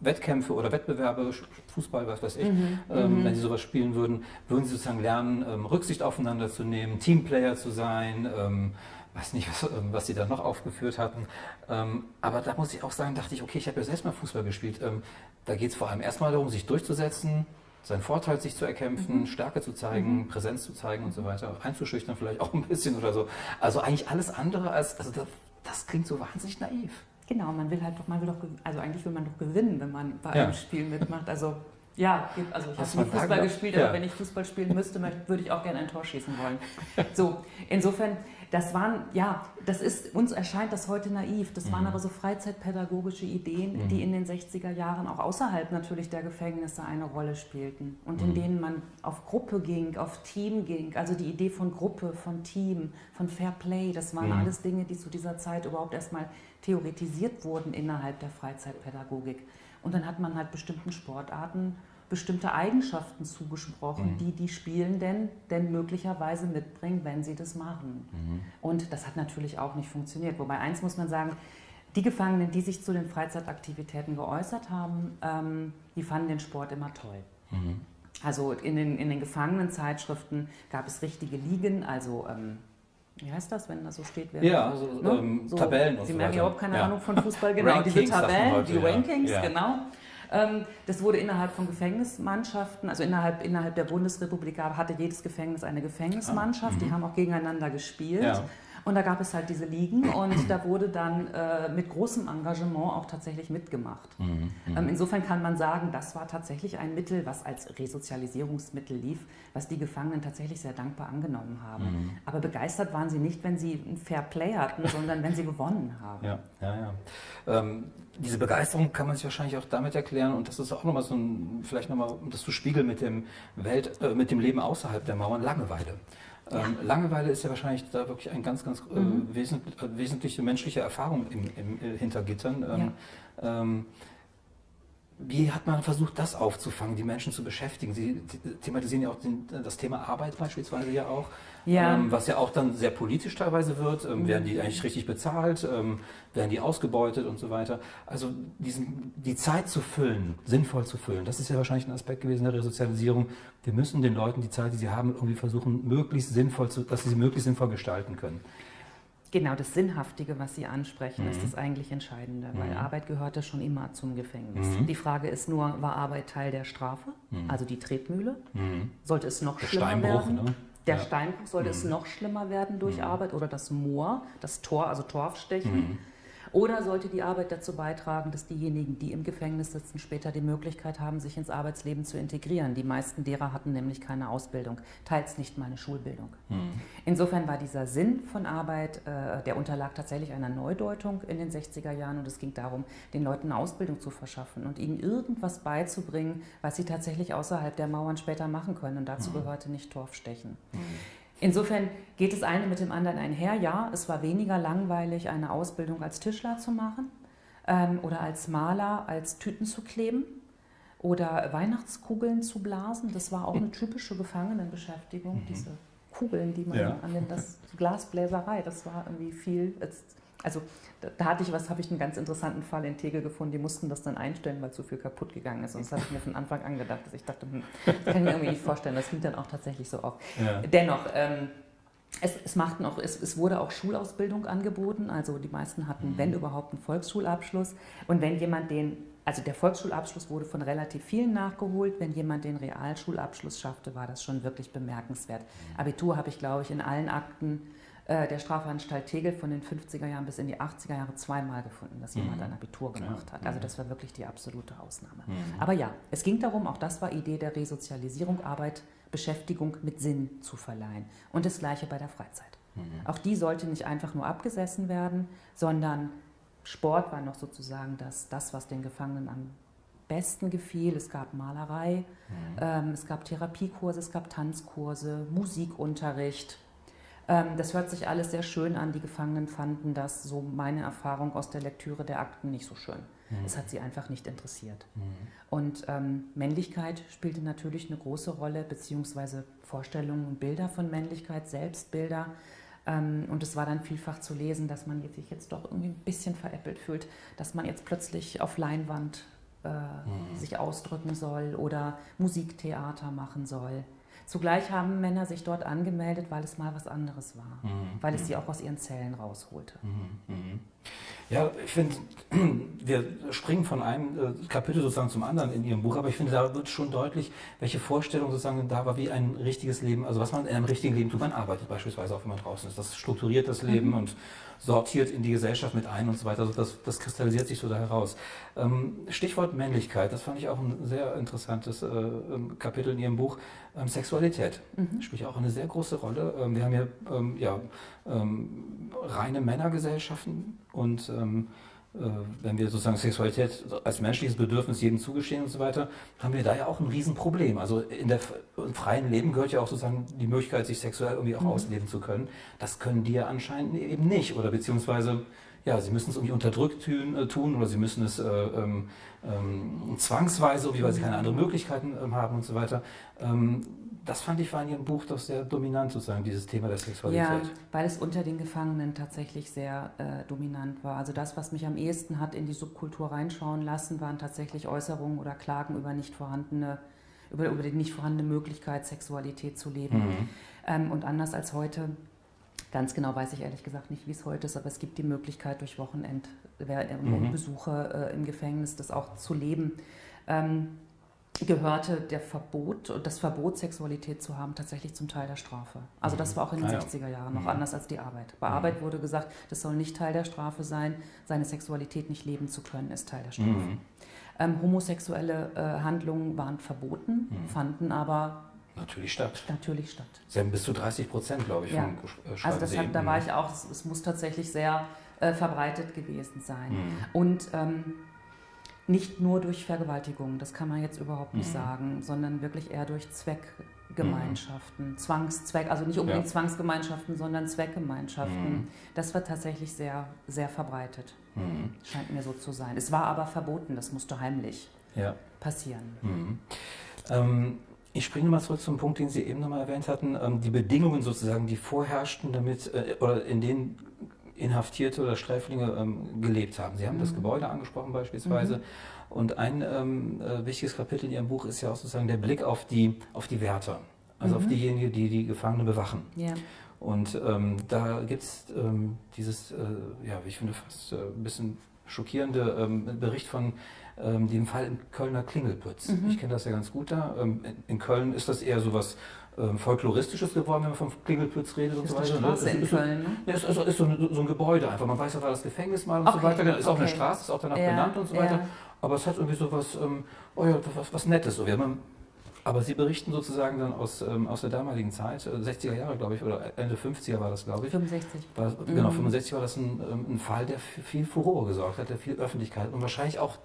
Wettkämpfe oder Wettbewerbe, Fußball, was weiß ich, mhm, ähm, mhm. wenn sie sowas spielen würden, würden sie sozusagen lernen, ähm, Rücksicht aufeinander zu nehmen, Teamplayer zu sein, ähm, weiß nicht, was, ähm, was sie da noch aufgeführt hatten. Ähm, aber da muss ich auch sagen, dachte ich, okay, ich habe ja selbst mal Fußball gespielt. Ähm, da geht es vor allem erstmal darum, sich durchzusetzen, seinen Vorteil sich zu erkämpfen, mhm. Stärke zu zeigen, mhm. Präsenz zu zeigen und so weiter, einzuschüchtern vielleicht auch ein bisschen oder so. Also eigentlich alles andere als, also das, das klingt so wahnsinnig naiv. Genau, man will halt doch, man will doch, also eigentlich will man doch gewinnen, wenn man bei ja. einem Spiel mitmacht. Also ja, also ich habe nie Fußball gespielt, ja. aber wenn ich Fußball spielen müsste, würde ich auch gerne ein Tor schießen wollen. So, insofern, das waren, ja, das ist, uns erscheint das heute naiv. Das mhm. waren aber so freizeitpädagogische Ideen, mhm. die in den 60er Jahren auch außerhalb natürlich der Gefängnisse eine Rolle spielten und in mhm. denen man auf Gruppe ging, auf Team ging. Also die Idee von Gruppe, von Team, von Fair Play, das waren mhm. alles Dinge, die zu dieser Zeit überhaupt erstmal theoretisiert wurden innerhalb der Freizeitpädagogik. Und dann hat man halt bestimmten Sportarten bestimmte Eigenschaften zugesprochen, mhm. die die Spielenden denn möglicherweise mitbringen, wenn sie das machen. Mhm. Und das hat natürlich auch nicht funktioniert. Wobei eins muss man sagen, die Gefangenen, die sich zu den Freizeitaktivitäten geäußert haben, ähm, die fanden den Sport immer toll. Mhm. Also in den, in den Gefangenenzeitschriften gab es richtige Ligen, also ähm, wie heißt das, wenn da so steht? Wer ja, also, ne? ähm, so, Tabellen und Sie so merken überhaupt keine ja. Ahnung von Fußball, genau. Diese Tabellen, heute, die Rankings, ja. genau. Ähm, das wurde innerhalb von Gefängnismannschaften, also innerhalb, innerhalb der Bundesrepublik hatte jedes Gefängnis eine Gefängnismannschaft, ah, die mhm. haben auch gegeneinander gespielt. Ja. Und da gab es halt diese Ligen und da wurde dann äh, mit großem Engagement auch tatsächlich mitgemacht. Mhm, mhm, ähm, insofern kann man sagen, das war tatsächlich ein Mittel, was als Resozialisierungsmittel lief, was die Gefangenen tatsächlich sehr dankbar angenommen haben. Mhm. Aber begeistert waren sie nicht, wenn sie ein Fair Play hatten, sondern wenn sie gewonnen haben. Ja, ja, ja. Ähm, diese Begeisterung kann man sich wahrscheinlich auch damit erklären und das ist auch nochmal so ein, vielleicht nochmal, um das zu spiegeln mit dem Welt, äh, mit dem Leben außerhalb der Mauern, Langeweile. Ähm, Langeweile ist ja wahrscheinlich da wirklich eine ganz, ganz äh, mhm. wesentlich, äh, wesentliche menschliche Erfahrung im, im, äh, hinter Gittern. Ähm, ja. ähm, wie hat man versucht, das aufzufangen, die Menschen zu beschäftigen? Sie thematisieren ja auch den, das Thema Arbeit beispielsweise ja auch, ja. Ähm, was ja auch dann sehr politisch teilweise wird. Ähm, mhm. Werden die eigentlich richtig bezahlt? Ähm, werden die ausgebeutet und so weiter? Also diesen, die Zeit zu füllen, sinnvoll zu füllen, das ist ja wahrscheinlich ein Aspekt gewesen der Resozialisierung. Wir müssen den Leuten die Zeit, die sie haben, irgendwie versuchen, möglichst sinnvoll zu, dass sie sie möglichst sinnvoll gestalten können. Genau, das Sinnhaftige, was Sie ansprechen, mhm. ist das eigentlich Entscheidende, weil mhm. Arbeit gehörte schon immer zum Gefängnis. Mhm. Die Frage ist nur, war Arbeit Teil der Strafe, mhm. also die Tretmühle? Mhm. Sollte es noch der schlimmer Steinbruch, werden? Ne? Der ja. Steinbruch, sollte es mhm. noch schlimmer werden durch Arbeit oder das Moor, das Tor, also Torfstechen? Oder sollte die Arbeit dazu beitragen, dass diejenigen, die im Gefängnis sitzen, später die Möglichkeit haben, sich ins Arbeitsleben zu integrieren? Die meisten derer hatten nämlich keine Ausbildung, teils nicht mal eine Schulbildung. Mhm. Insofern war dieser Sinn von Arbeit, äh, der unterlag tatsächlich einer Neudeutung in den 60er Jahren und es ging darum, den Leuten eine Ausbildung zu verschaffen und ihnen irgendwas beizubringen, was sie tatsächlich außerhalb der Mauern später machen können. Und dazu mhm. gehörte nicht Torfstechen. Mhm. Insofern geht das eine mit dem anderen einher. Ja, es war weniger langweilig, eine Ausbildung als Tischler zu machen ähm, oder als Maler, als Tüten zu kleben oder Weihnachtskugeln zu blasen. Das war auch eine typische Gefangenenbeschäftigung, mhm. diese Kugeln, die man ja. an den das Glasbläserei, das war irgendwie viel. Jetzt also da, da hatte ich was, habe ich einen ganz interessanten Fall in Tegel gefunden. Die mussten das dann einstellen, weil zu viel kaputt gegangen ist. Und das habe ich mir von Anfang an gedacht. Dass ich dachte, hm, das kann ich mir irgendwie nicht vorstellen. Das klingt dann auch tatsächlich so auf. Ja. Dennoch, ähm, es, es, machten auch, es, es, wurde auch Schulausbildung angeboten. Also die meisten hatten, mhm. wenn überhaupt, einen Volksschulabschluss. Und wenn jemand den, also der Volksschulabschluss wurde von relativ vielen nachgeholt. Wenn jemand den Realschulabschluss schaffte, war das schon wirklich bemerkenswert. Mhm. Abitur habe ich, glaube ich, in allen Akten äh, der Strafanstalt Tegel von den 50er Jahren bis in die 80er Jahre zweimal gefunden, dass jemand mhm. ein Abitur gemacht hat. Also das war wirklich die absolute Ausnahme. Mhm. Aber ja, es ging darum, auch das war Idee der Resozialisierung, Arbeit, Beschäftigung mit Sinn zu verleihen. Und das gleiche bei der Freizeit. Mhm. Auch die sollte nicht einfach nur abgesessen werden, sondern Sport war noch sozusagen das, das was den Gefangenen am besten gefiel. Es gab Malerei, mhm. ähm, es gab Therapiekurse, es gab Tanzkurse, Musikunterricht, das hört sich alles sehr schön an. Die Gefangenen fanden das, so meine Erfahrung aus der Lektüre der Akten, nicht so schön. Mhm. Es hat sie einfach nicht interessiert. Mhm. Und ähm, Männlichkeit spielte natürlich eine große Rolle, beziehungsweise Vorstellungen und Bilder von Männlichkeit, Selbstbilder. Ähm, und es war dann vielfach zu lesen, dass man sich jetzt doch irgendwie ein bisschen veräppelt fühlt, dass man jetzt plötzlich auf Leinwand äh, mhm. sich ausdrücken soll oder Musiktheater machen soll. Zugleich haben Männer sich dort angemeldet, weil es mal was anderes war, mhm. weil es mhm. sie auch aus ihren Zellen rausholte. Mhm. Ja, ich finde, wir springen von einem äh, Kapitel sozusagen zum anderen in Ihrem Buch, aber ich finde, da wird schon deutlich, welche Vorstellung sozusagen da war, wie ein richtiges Leben, also was man in einem richtigen Leben tut. Man arbeitet beispielsweise auch, wenn man draußen ist. Das strukturiert das Leben mhm. und sortiert in die Gesellschaft mit ein und so weiter. Also das, das kristallisiert sich so da heraus. Ähm, Stichwort Männlichkeit, das fand ich auch ein sehr interessantes äh, ähm, Kapitel in Ihrem Buch. Ähm, Sexualität mhm. spielt auch eine sehr große Rolle. Wir haben hier ja, reine Männergesellschaften und äh, wenn wir sozusagen Sexualität als menschliches Bedürfnis jedem zugestehen und so weiter, haben wir da ja auch ein Riesenproblem. Also in der im freien Leben gehört ja auch sozusagen die Möglichkeit, sich sexuell irgendwie auch mhm. ausleben zu können. Das können die ja anscheinend eben nicht. Oder beziehungsweise, ja, sie müssen es irgendwie unterdrückt tun, äh, tun oder sie müssen es äh, ähm, ähm, zwangsweise, weil sie keine anderen Möglichkeiten ähm, haben und so weiter. Ähm, das fand ich war in Ihrem Buch doch sehr dominant, sozusagen, dieses Thema der Sexualität. Ja, weil es unter den Gefangenen tatsächlich sehr äh, dominant war. Also das, was mich am ehesten hat in die Subkultur reinschauen lassen, waren tatsächlich Äußerungen oder Klagen über nicht vorhandene, über, über die nicht vorhandene Möglichkeit, Sexualität zu leben. Mhm. Ähm, und anders als heute, ganz genau weiß ich ehrlich gesagt nicht, wie es heute ist, aber es gibt die Möglichkeit, durch Wochenendbesuche mhm. äh, im Gefängnis das auch zu leben. Ähm, gehörte der Verbot, das Verbot, Sexualität zu haben, tatsächlich zum Teil der Strafe. Also das mhm. war auch in den ah, ja. 60er Jahren noch mhm. anders als die Arbeit. Bei mhm. Arbeit wurde gesagt, das soll nicht Teil der Strafe sein, seine Sexualität nicht leben zu können, ist Teil der Strafe. Mhm. Ähm, homosexuelle äh, Handlungen waren verboten, mhm. fanden aber Natürlich statt. Natürlich statt. Sie haben bis zu 30 Prozent, glaube ich, ja. von äh, Also das hat, da war ich auch, es, es muss tatsächlich sehr äh, verbreitet gewesen sein. Mhm. Und ähm, nicht nur durch Vergewaltigung, das kann man jetzt überhaupt nicht mhm. sagen, sondern wirklich eher durch Zweckgemeinschaften, mhm. Zwangszweck, also nicht unbedingt ja. Zwangsgemeinschaften, sondern Zweckgemeinschaften. Mhm. Das war tatsächlich sehr, sehr verbreitet, mhm. scheint mir so zu sein. Es war aber verboten, das musste heimlich ja. passieren. Mhm. Ähm, ich springe mal zurück zum Punkt, den Sie eben nochmal erwähnt hatten, ähm, die Bedingungen sozusagen, die vorherrschten, damit äh, oder in denen Inhaftierte oder Sträflinge ähm, gelebt haben. Sie haben mhm. das Gebäude angesprochen beispielsweise. Mhm. Und ein ähm, äh, wichtiges Kapitel in Ihrem Buch ist ja auch sozusagen der Blick auf die, auf die Wärter, also mhm. auf diejenigen, die die Gefangenen bewachen. Ja. Und ähm, da gibt es ähm, dieses, äh, ja, ich finde fast äh, ein bisschen schockierende ähm, Bericht von ähm, dem Fall im Kölner Klingelpütz. Mhm. Ich kenne das ja ganz gut da. In, in, Köln ist das eher so was ähm, Folkloristisches geworden, wenn man vom Klingelpütz redet und so weiter. Straße das ist, ne? Ja, es ist, ist, so, ein, so, ein, Gebäude einfach. Man weiß, da war das Gefängnis mal und okay. so weiter. Ist auch okay. eine Straße, ist auch danach ja. benannt und so weiter. Ja. Aber es hat irgendwie so was, ähm, oh ja, was, was Nettes. So. Man, aber Sie berichten sozusagen dann aus, ähm, aus der damaligen Zeit, äh, 60er Jahre, glaube ich, oder Ende 50er war das, glaube ich. 65. War, mhm. Genau, 65 war das ein, ähm, ein Fall, der viel Furore gesorgt hat, der viel Öffentlichkeit und wahrscheinlich auch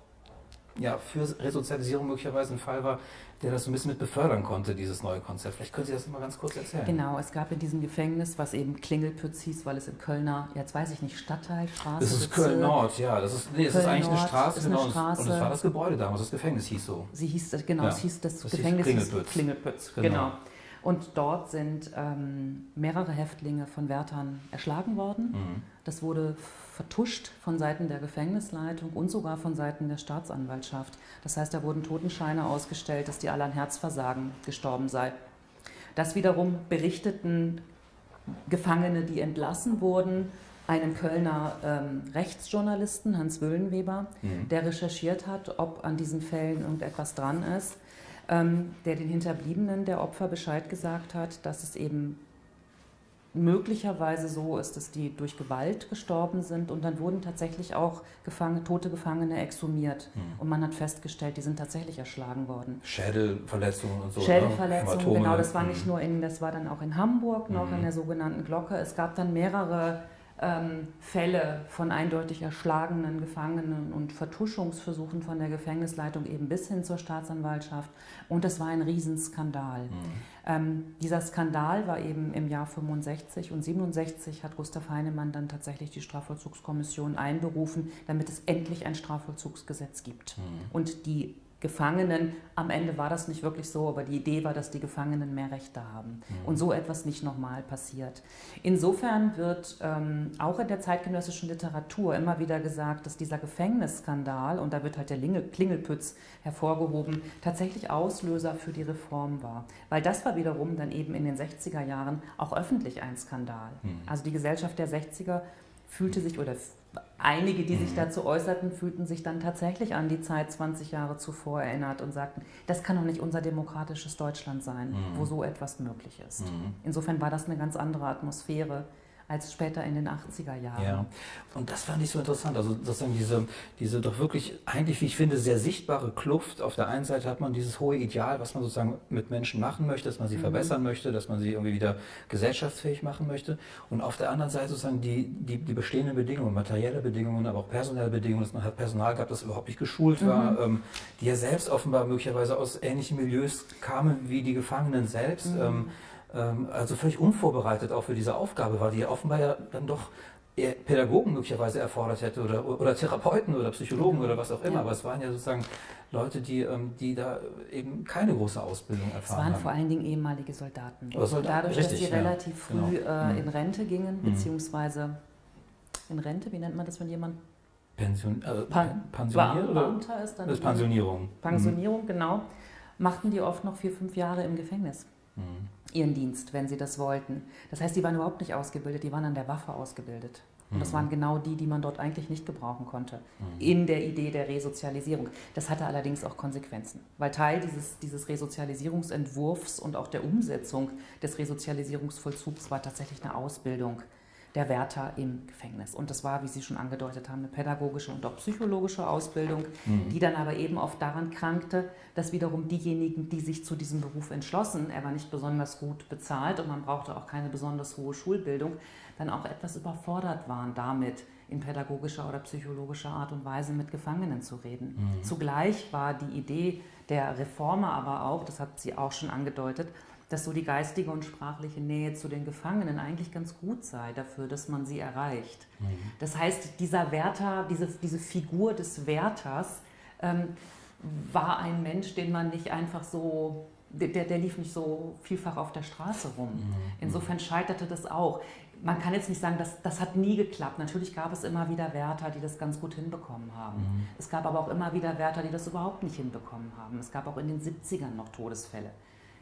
ja, für Resozialisierung möglicherweise ein Fall war, der das so ein bisschen mit befördern konnte, dieses neue Konzept. Vielleicht können Sie das mal ganz kurz erzählen. Genau, es gab in diesem Gefängnis, was eben Klingelpütz hieß, weil es in Kölner, jetzt weiß ich nicht, Stadtteil, Straße. Das ist Köln-Nord, ja. Das ist, nee, es ist eigentlich eine Straße, ist genau. Eine Straße. Und das war das Gebäude damals, das Gefängnis hieß so. Sie hieß, genau, ja. es hieß das, das Gefängnis hieß Klingelpütz. Klingelpütz, genau. genau. Und dort sind ähm, mehrere Häftlinge von Wärtern erschlagen worden. Mhm. Das wurde vertuscht von Seiten der Gefängnisleitung und sogar von Seiten der Staatsanwaltschaft. Das heißt, da wurden Totenscheine ausgestellt, dass die alle an Herzversagen gestorben sei. Das wiederum berichteten Gefangene, die entlassen wurden, einem Kölner ähm, Rechtsjournalisten, Hans Wöhlenweber, mhm. der recherchiert hat, ob an diesen Fällen irgendetwas dran ist, der den Hinterbliebenen der Opfer Bescheid gesagt hat, dass es eben möglicherweise so ist, dass die durch Gewalt gestorben sind und dann wurden tatsächlich auch Gefangene, tote Gefangene exhumiert mhm. und man hat festgestellt, die sind tatsächlich erschlagen worden. Schädelverletzungen und so. Ne? Schädelverletzungen, genau, das war nicht hm. nur in, das war dann auch in Hamburg noch mhm. in der sogenannten Glocke. Es gab dann mehrere ähm, Fälle von eindeutig erschlagenen Gefangenen und Vertuschungsversuchen von der Gefängnisleitung eben bis hin zur Staatsanwaltschaft. Und es war ein Riesenskandal. Mhm. Ähm, dieser Skandal war eben im Jahr 65 und 67 hat Gustav Heinemann dann tatsächlich die Strafvollzugskommission einberufen, damit es endlich ein Strafvollzugsgesetz gibt. Mhm. Und die Gefangenen. Am Ende war das nicht wirklich so, aber die Idee war, dass die Gefangenen mehr Rechte haben mhm. und so etwas nicht nochmal passiert. Insofern wird ähm, auch in der zeitgenössischen Literatur immer wieder gesagt, dass dieser Gefängnisskandal, und da wird halt der Klingelpütz hervorgehoben, tatsächlich Auslöser für die Reform war. Weil das war wiederum dann eben in den 60er Jahren auch öffentlich ein Skandal. Mhm. Also die Gesellschaft der 60er fühlte sich oder einige, die sich mhm. dazu äußerten, fühlten sich dann tatsächlich an die Zeit 20 Jahre zuvor erinnert und sagten, das kann doch nicht unser demokratisches Deutschland sein, mhm. wo so etwas möglich ist. Mhm. Insofern war das eine ganz andere Atmosphäre als später in den 80er Jahren. Ja, und das fand ich so interessant. Also sozusagen diese, diese doch wirklich, eigentlich, wie ich finde, sehr sichtbare Kluft. Auf der einen Seite hat man dieses hohe Ideal, was man sozusagen mit Menschen machen möchte, dass man sie mhm. verbessern möchte, dass man sie irgendwie wieder gesellschaftsfähig machen möchte. Und auf der anderen Seite sozusagen die, die, die bestehenden Bedingungen, materielle Bedingungen, aber auch personelle Bedingungen, dass man hat Personal gehabt, das überhaupt nicht geschult war, mhm. ähm, die ja selbst offenbar möglicherweise aus ähnlichen Milieus kamen wie die Gefangenen selbst. Mhm. Ähm, ähm, also völlig unvorbereitet auch für diese Aufgabe war, die ja offenbar ja dann doch Pädagogen möglicherweise erfordert hätte oder, oder Therapeuten oder Psychologen oder was auch immer. Ja. Aber es waren ja sozusagen Leute, die, ähm, die da eben keine große Ausbildung erfahren haben. Es waren haben. vor allen Dingen ehemalige Soldaten. Soldaten. Dadurch, Richtig, dass sie ja, relativ früh genau. in. Rente gingen, mhm. beziehungsweise in Rente, wie nennt man das, wenn jemand Pension, also Pan pensioniert oder? Ist dann das ist Pensionierung. Pensionierung, mhm. genau. Machten die oft noch vier, fünf Jahre im Gefängnis. Mhm. Ihren Dienst, wenn sie das wollten. Das heißt, die waren überhaupt nicht ausgebildet, die waren an der Waffe ausgebildet. Und das mhm. waren genau die, die man dort eigentlich nicht gebrauchen konnte, mhm. in der Idee der Resozialisierung. Das hatte allerdings auch Konsequenzen, weil Teil dieses, dieses Resozialisierungsentwurfs und auch der Umsetzung des Resozialisierungsvollzugs war tatsächlich eine Ausbildung der Wärter im Gefängnis. Und das war, wie Sie schon angedeutet haben, eine pädagogische und auch psychologische Ausbildung, mhm. die dann aber eben oft daran krankte, dass wiederum diejenigen, die sich zu diesem Beruf entschlossen, er war nicht besonders gut bezahlt und man brauchte auch keine besonders hohe Schulbildung, dann auch etwas überfordert waren damit, in pädagogischer oder psychologischer Art und Weise mit Gefangenen zu reden. Mhm. Zugleich war die Idee der Reformer aber auch, das hat sie auch schon angedeutet, dass so die geistige und sprachliche Nähe zu den Gefangenen eigentlich ganz gut sei dafür, dass man sie erreicht. Mhm. Das heißt, dieser Wärter, diese, diese Figur des Wärters ähm, war ein Mensch, den man nicht einfach so, der, der lief nicht so vielfach auf der Straße rum. Mhm. Insofern scheiterte das auch. Man kann jetzt nicht sagen, dass, das hat nie geklappt. Natürlich gab es immer wieder Wärter, die das ganz gut hinbekommen haben. Mhm. Es gab aber auch immer wieder Wärter, die das überhaupt nicht hinbekommen haben. Es gab auch in den 70ern noch Todesfälle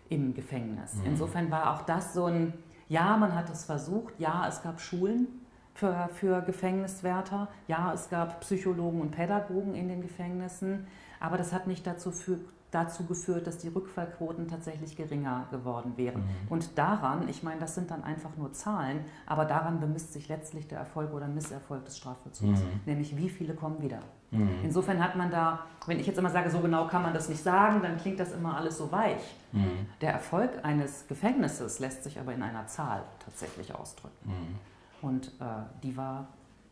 im Gefängnis. Mhm. Insofern war auch das so ein, ja, man hat es versucht, ja, es gab Schulen für, für Gefängniswärter, ja, es gab Psychologen und Pädagogen in den Gefängnissen, aber das hat nicht dazu, für, dazu geführt, dass die Rückfallquoten tatsächlich geringer geworden wären. Mhm. Und daran, ich meine, das sind dann einfach nur Zahlen, aber daran bemisst sich letztlich der Erfolg oder Misserfolg des Strafvollzugs, mhm. nämlich wie viele kommen wieder. Mhm. Insofern hat man da, wenn ich jetzt immer sage, so genau kann man das nicht sagen, dann klingt das immer alles so weich. Mhm. Der Erfolg eines Gefängnisses lässt sich aber in einer Zahl tatsächlich ausdrücken. Mhm. Und äh, die war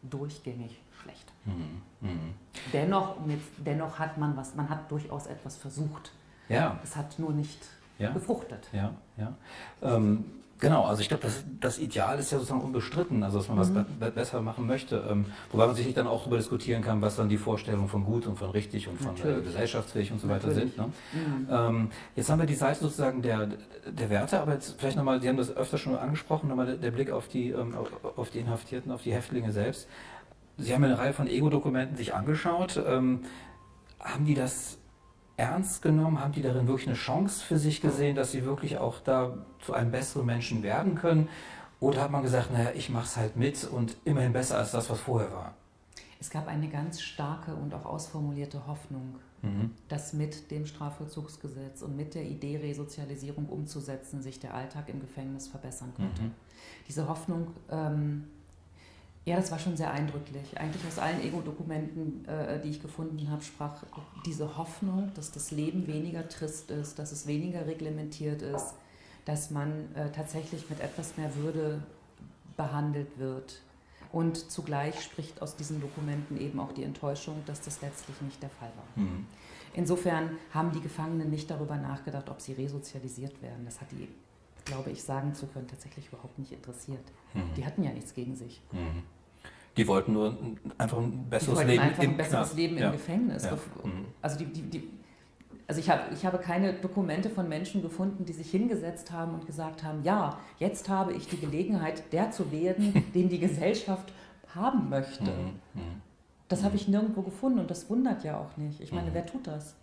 durchgängig schlecht. Mhm. Mhm. Dennoch, jetzt, dennoch hat man was, man hat durchaus etwas versucht. Ja. Es hat nur nicht ja. gefruchtet. Ja, ja. Ähm, Genau, also ich glaube, das, das Ideal ist ja sozusagen unbestritten, also dass man mhm. was be besser machen möchte. Ähm, wobei man sicherlich dann auch darüber diskutieren kann, was dann die Vorstellungen von gut und von richtig und von äh, gesellschaftsfähig und so weiter Natürlich. sind. Ne? Mhm. Ähm, jetzt haben wir die Seite sozusagen der, der Werte, aber jetzt vielleicht nochmal, Sie haben das öfter schon angesprochen, nochmal der, der Blick auf die, ähm, auf die Inhaftierten, auf die Häftlinge selbst. Sie haben eine Reihe von Ego-Dokumenten sich angeschaut. Ähm, haben die das ernst genommen? Haben die darin wirklich eine Chance für sich gesehen, dass sie wirklich auch da zu einem besseren Menschen werden können? Oder hat man gesagt, naja, ich mache es halt mit und immerhin besser als das, was vorher war? Es gab eine ganz starke und auch ausformulierte Hoffnung, mhm. dass mit dem Strafvollzugsgesetz und mit der Idee, Resozialisierung umzusetzen, sich der Alltag im Gefängnis verbessern könnte. Mhm. Diese Hoffnung ähm, ja, das war schon sehr eindrücklich. Eigentlich aus allen Ego-Dokumenten, äh, die ich gefunden habe, sprach diese Hoffnung, dass das Leben weniger trist ist, dass es weniger reglementiert ist, dass man äh, tatsächlich mit etwas mehr Würde behandelt wird, Und zugleich spricht aus diesen Dokumenten eben auch die Enttäuschung, dass das letztlich nicht der Fall war. Mhm. Insofern haben die Gefangenen nicht darüber nachgedacht, ob sie resozialisiert werden. Das hat die, glaube ich, sagen zu können, tatsächlich überhaupt nicht interessiert. Mhm. Die hatten ja nichts gegen sich. Mhm. Die wollten nur einfach ein besseres Leben einfach im ein besseres Leben ja. im Gefängnis. Ja. Mhm. Also die, die, die also ich, hab, ich habe keine Dokumente von Menschen gefunden, die sich hingesetzt haben und gesagt haben, ja, jetzt habe ich die Gelegenheit, der zu werden, den die Gesellschaft haben möchte. Mhm. Mhm. Das habe ich nirgendwo gefunden und das wundert ja auch nicht. Ich meine, wer tut das?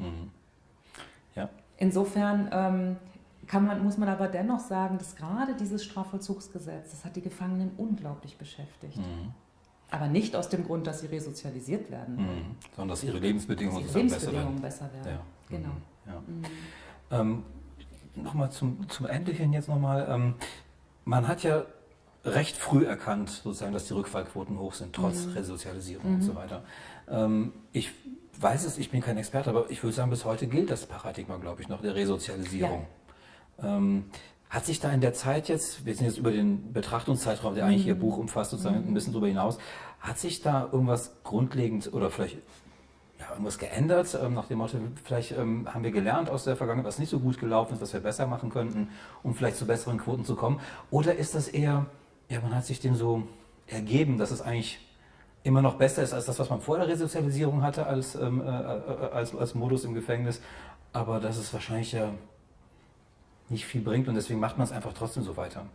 Ja. Insofern ähm, man, muss man aber dennoch sagen, dass gerade dieses Strafvollzugsgesetz, das hat die Gefangenen unglaublich beschäftigt. Mhm. Aber nicht aus dem Grund, dass sie resozialisiert werden. Mhm. Sondern dass ihre Lebensbedingungen, dass ihre Lebensbedingungen besser werden. Besser werden. Ja. Genau. Mhm. Ja. Mhm. Ähm, nochmal zum, zum Ende hin jetzt nochmal. Ähm, man hat ja recht früh erkannt, sozusagen, dass die Rückfallquoten hoch sind, trotz mhm. Resozialisierung und so mhm. weiter. Ähm, ich weiß es, ich bin kein Experte, aber ich würde sagen, bis heute gilt das Paradigma, glaube ich, noch der Resozialisierung. Ja. Ähm, hat sich da in der Zeit jetzt, wir sind jetzt über den Betrachtungszeitraum, der eigentlich Ihr mhm. Buch umfasst, sozusagen mhm. ein bisschen darüber hinaus, hat sich da irgendwas grundlegend oder vielleicht ja, irgendwas geändert, ähm, nach dem Motto, vielleicht ähm, haben wir gelernt aus der Vergangenheit, was nicht so gut gelaufen ist, was wir besser machen könnten, um vielleicht zu besseren Quoten zu kommen? Oder ist das eher, ja, man hat sich dem so ergeben, dass es eigentlich immer noch besser ist als das, was man vor der Resozialisierung hatte als, ähm, äh, äh als, als Modus im Gefängnis, aber dass es wahrscheinlich ja nicht viel bringt und deswegen macht man es einfach trotzdem so weiter?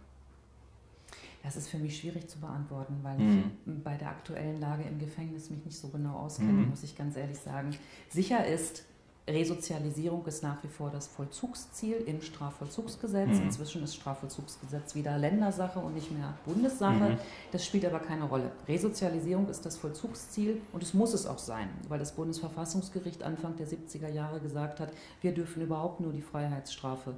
Das ist für mich schwierig zu beantworten, weil mhm. ich bei der aktuellen Lage im Gefängnis mich nicht so genau auskenne, mhm. muss ich ganz ehrlich sagen. Sicher ist, Resozialisierung ist nach wie vor das Vollzugsziel im Strafvollzugsgesetz. Mhm. Inzwischen ist Strafvollzugsgesetz wieder Ländersache und nicht mehr Bundessache. Mhm. Das spielt aber keine Rolle. Resozialisierung ist das Vollzugsziel und es muss es auch sein, weil das Bundesverfassungsgericht Anfang der 70er Jahre gesagt hat, wir dürfen überhaupt nur die Freiheitsstrafe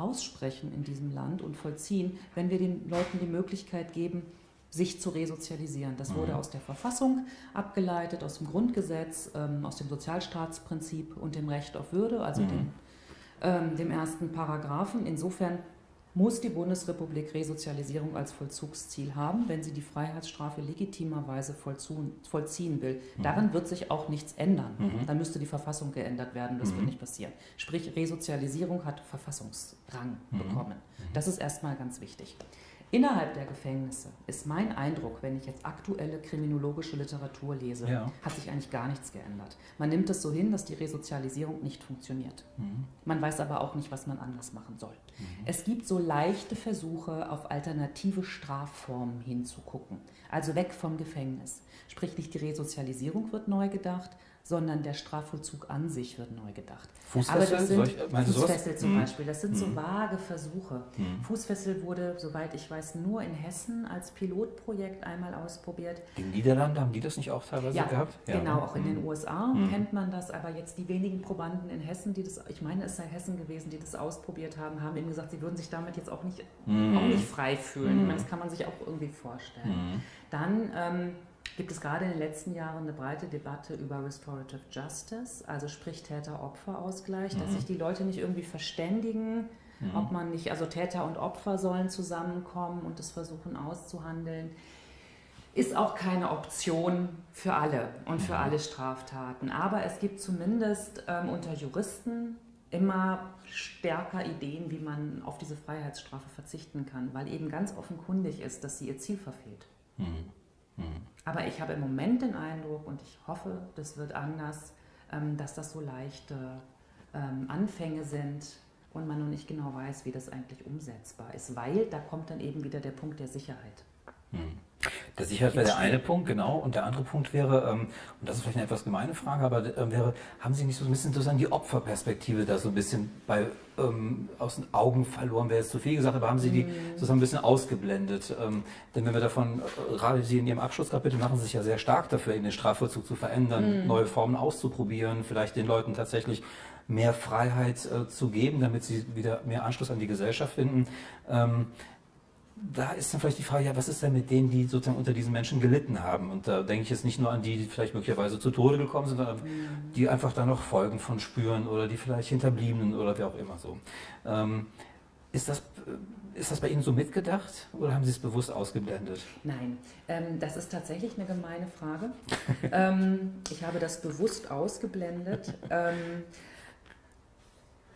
aussprechen in diesem Land und vollziehen, wenn wir den Leuten die Möglichkeit geben, sich zu resozialisieren. Das wurde mhm. aus der Verfassung abgeleitet, aus dem Grundgesetz, ähm, aus dem Sozialstaatsprinzip und dem Recht auf Würde, also mhm. dem, ähm, dem ersten Paragraphen. Insofern muss die Bundesrepublik Resozialisierung als Vollzugsziel haben, wenn sie die Freiheitsstrafe legitimerweise vollziehen will. Mhm. Daran wird sich auch nichts ändern. Mhm. Dann müsste die Verfassung geändert werden. Das mhm. wird nicht passieren. Sprich, Resozialisierung hat Verfassungsrang mhm. bekommen. Mhm. Das ist erstmal ganz wichtig. Innerhalb der Gefängnisse ist mein Eindruck, wenn ich jetzt aktuelle kriminologische Literatur lese, ja. hat sich eigentlich gar nichts geändert. Man nimmt es so hin, dass die Resozialisierung nicht funktioniert. Mhm. Man weiß aber auch nicht, was man anders machen soll. Mhm. Es gibt so leichte Versuche, auf alternative Strafformen hinzugucken. Also weg vom Gefängnis. Sprich, nicht die Resozialisierung wird neu gedacht, sondern der Strafvollzug an sich wird neu gedacht. Fußfessel, Aber das sind ich, Fußfessel zum hm. Beispiel, das sind so vage Versuche. Hm. Fußfessel wurde, soweit ich weiß, nur in Hessen als Pilotprojekt einmal ausprobiert. Die Niederlande haben die das nicht auch teilweise ja, gehabt? Ja, genau, ne? auch in den hm. USA hm. kennt man das, aber jetzt die wenigen Probanden in Hessen, die das, ich meine, es sei Hessen gewesen, die das ausprobiert haben, haben eben gesagt, sie würden sich damit jetzt auch nicht, auch nicht frei fühlen. Das kann man sich auch irgendwie vorstellen. Dann ähm, gibt es gerade in den letzten Jahren eine breite Debatte über Restorative Justice, also sprich Täter-Opfer-Ausgleich, mhm. dass sich die Leute nicht irgendwie verständigen, mhm. ob man nicht, also Täter und Opfer sollen zusammenkommen und das versuchen auszuhandeln. Ist auch keine Option für alle und für mhm. alle Straftaten. Aber es gibt zumindest ähm, unter Juristen immer stärker Ideen, wie man auf diese Freiheitsstrafe verzichten kann, weil eben ganz offenkundig ist, dass sie ihr Ziel verfehlt. Mhm. Mhm. Aber ich habe im Moment den Eindruck, und ich hoffe, das wird anders, ähm, dass das so leichte ähm, Anfänge sind und man noch nicht genau weiß, wie das eigentlich umsetzbar ist, weil da kommt dann eben wieder der Punkt der Sicherheit. Mhm. Der Sicherheit wäre der eine Punkt, genau. Und der andere Punkt wäre, ähm, und das ist vielleicht eine etwas gemeine Frage, aber äh, wäre, haben Sie nicht so ein bisschen sozusagen die Opferperspektive da so ein bisschen bei, ähm, aus den Augen verloren, wäre jetzt zu viel gesagt, aber haben Sie die mhm. sozusagen ein bisschen ausgeblendet? Ähm, denn wenn wir davon, äh, gerade Sie in Ihrem Abschlusskapitel machen Sie sich ja sehr stark dafür, in den Strafvollzug zu verändern, mhm. neue Formen auszuprobieren, vielleicht den Leuten tatsächlich mehr Freiheit äh, zu geben, damit sie wieder mehr Anschluss an die Gesellschaft finden. Ähm, da ist dann vielleicht die Frage, ja, was ist denn mit denen, die sozusagen unter diesen Menschen gelitten haben? Und da denke ich jetzt nicht nur an die, die vielleicht möglicherweise zu Tode gekommen sind, sondern mhm. die einfach da noch Folgen von spüren oder die vielleicht Hinterbliebenen oder wer auch immer so. Ähm, Ist das, ist das bei Ihnen so mitgedacht oder haben Sie es bewusst ausgeblendet? Nein, ähm, das ist tatsächlich eine gemeine Frage. ähm, ich habe das bewusst ausgeblendet. Ähm,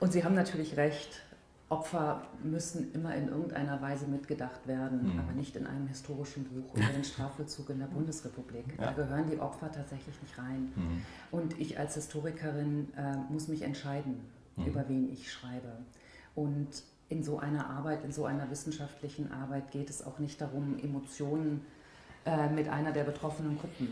und Sie haben natürlich recht. Opfer müssen immer in irgendeiner Weise mitgedacht werden, mhm. aber nicht in einem historischen Buch über den Strafvollzug in der Bundesrepublik. Ja. Da gehören die Opfer tatsächlich nicht rein. Mhm. Und ich als Historikerin äh, muss mich entscheiden, mhm. über wen ich schreibe. Und in so einer Arbeit, in so einer wissenschaftlichen Arbeit geht es auch nicht darum, Emotionen äh, mit einer der betroffenen Gruppen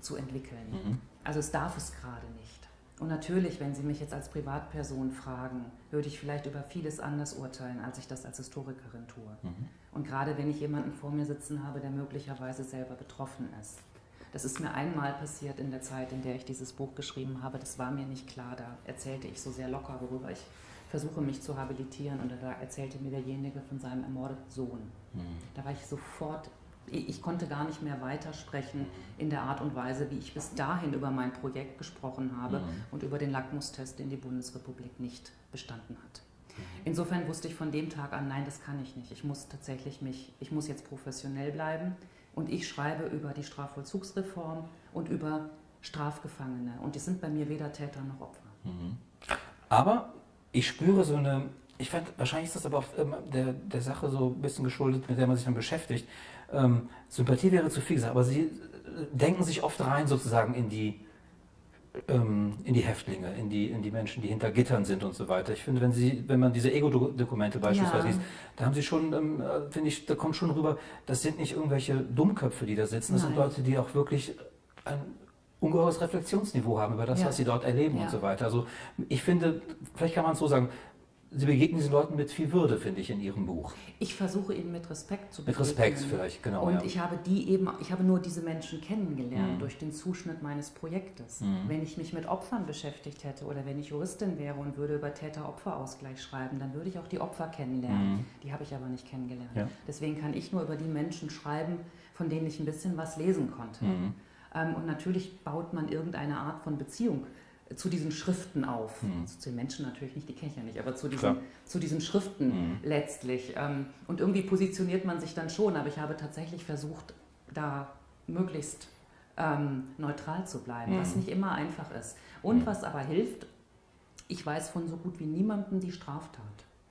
zu entwickeln. Mhm. Also es darf es gerade nicht. Und natürlich, wenn Sie mich jetzt als Privatperson fragen, würde ich vielleicht über vieles anders urteilen, als ich das als Historikerin tue. Mhm. Und gerade wenn ich jemanden vor mir sitzen habe, der möglicherweise selber betroffen ist. Das ist mir einmal passiert in der Zeit, in der ich dieses Buch geschrieben habe. Das war mir nicht klar. Da erzählte ich so sehr locker, worüber ich versuche, mich zu habilitieren. Und da erzählte mir derjenige von seinem ermordeten Sohn. Mhm. Da war ich sofort ich konnte gar nicht mehr weitersprechen in der Art und Weise, wie ich bis dahin über mein Projekt gesprochen habe mhm. und über den Lackmustest, den die Bundesrepublik nicht bestanden hat. Mhm. Insofern wusste ich von dem Tag an, nein, das kann ich nicht. Ich muss tatsächlich mich, ich muss jetzt professionell bleiben und ich schreibe über die Strafvollzugsreform und über Strafgefangene und die sind bei mir weder Täter noch Opfer. Mhm. Aber ich spüre so eine, ich fand, wahrscheinlich ist das aber auch ähm, der, der Sache so ein bisschen geschuldet, mit der man sich dann beschäftigt ähm, Sympathie wäre zu viel gesagt, aber sie äh, denken sich oft rein sozusagen in die, ähm, in die Häftlinge, in die, in die Menschen, die hinter Gittern sind und so weiter. Ich finde, wenn, sie, wenn man diese Ego-Dokumente beispielsweise ja. liest, da haben sie schon, ähm, äh, finde ich, da kommt schon rüber, das sind nicht irgendwelche Dummköpfe, die da sitzen, das Nein. sind Leute, die auch wirklich ein ungeheures Reflexionsniveau haben über das, ja. was sie dort erleben ja. und so weiter. Also ich finde, vielleicht kann man es so sagen, Sie begegnen diesen Leuten mit viel Würde, finde ich, in Ihrem Buch. Ich versuche ihnen mit Respekt zu begegnen. Mit Respekt vielleicht, genau. Und ja. ich habe die eben, ich habe nur diese Menschen kennengelernt mhm. durch den Zuschnitt meines Projektes. Mhm. Wenn ich mich mit Opfern beschäftigt hätte oder wenn ich Juristin wäre und würde über Täter-Opfer-Ausgleich schreiben, dann würde ich auch die Opfer kennenlernen. Mhm. Die habe ich aber nicht kennengelernt. Ja. Deswegen kann ich nur über die Menschen schreiben, von denen ich ein bisschen was lesen konnte. Mhm. Ähm, und natürlich baut man irgendeine Art von Beziehung zu diesen Schriften auf. Mhm. Also zu den Menschen natürlich nicht, die kenne ich ja nicht, aber zu diesen, zu diesen Schriften mhm. letztlich. Ähm, und irgendwie positioniert man sich dann schon, aber ich habe tatsächlich versucht, da möglichst ähm, neutral zu bleiben, mhm. was nicht immer einfach ist. Und hm. was aber hilft, ich weiß von so gut wie niemandem die Straftat.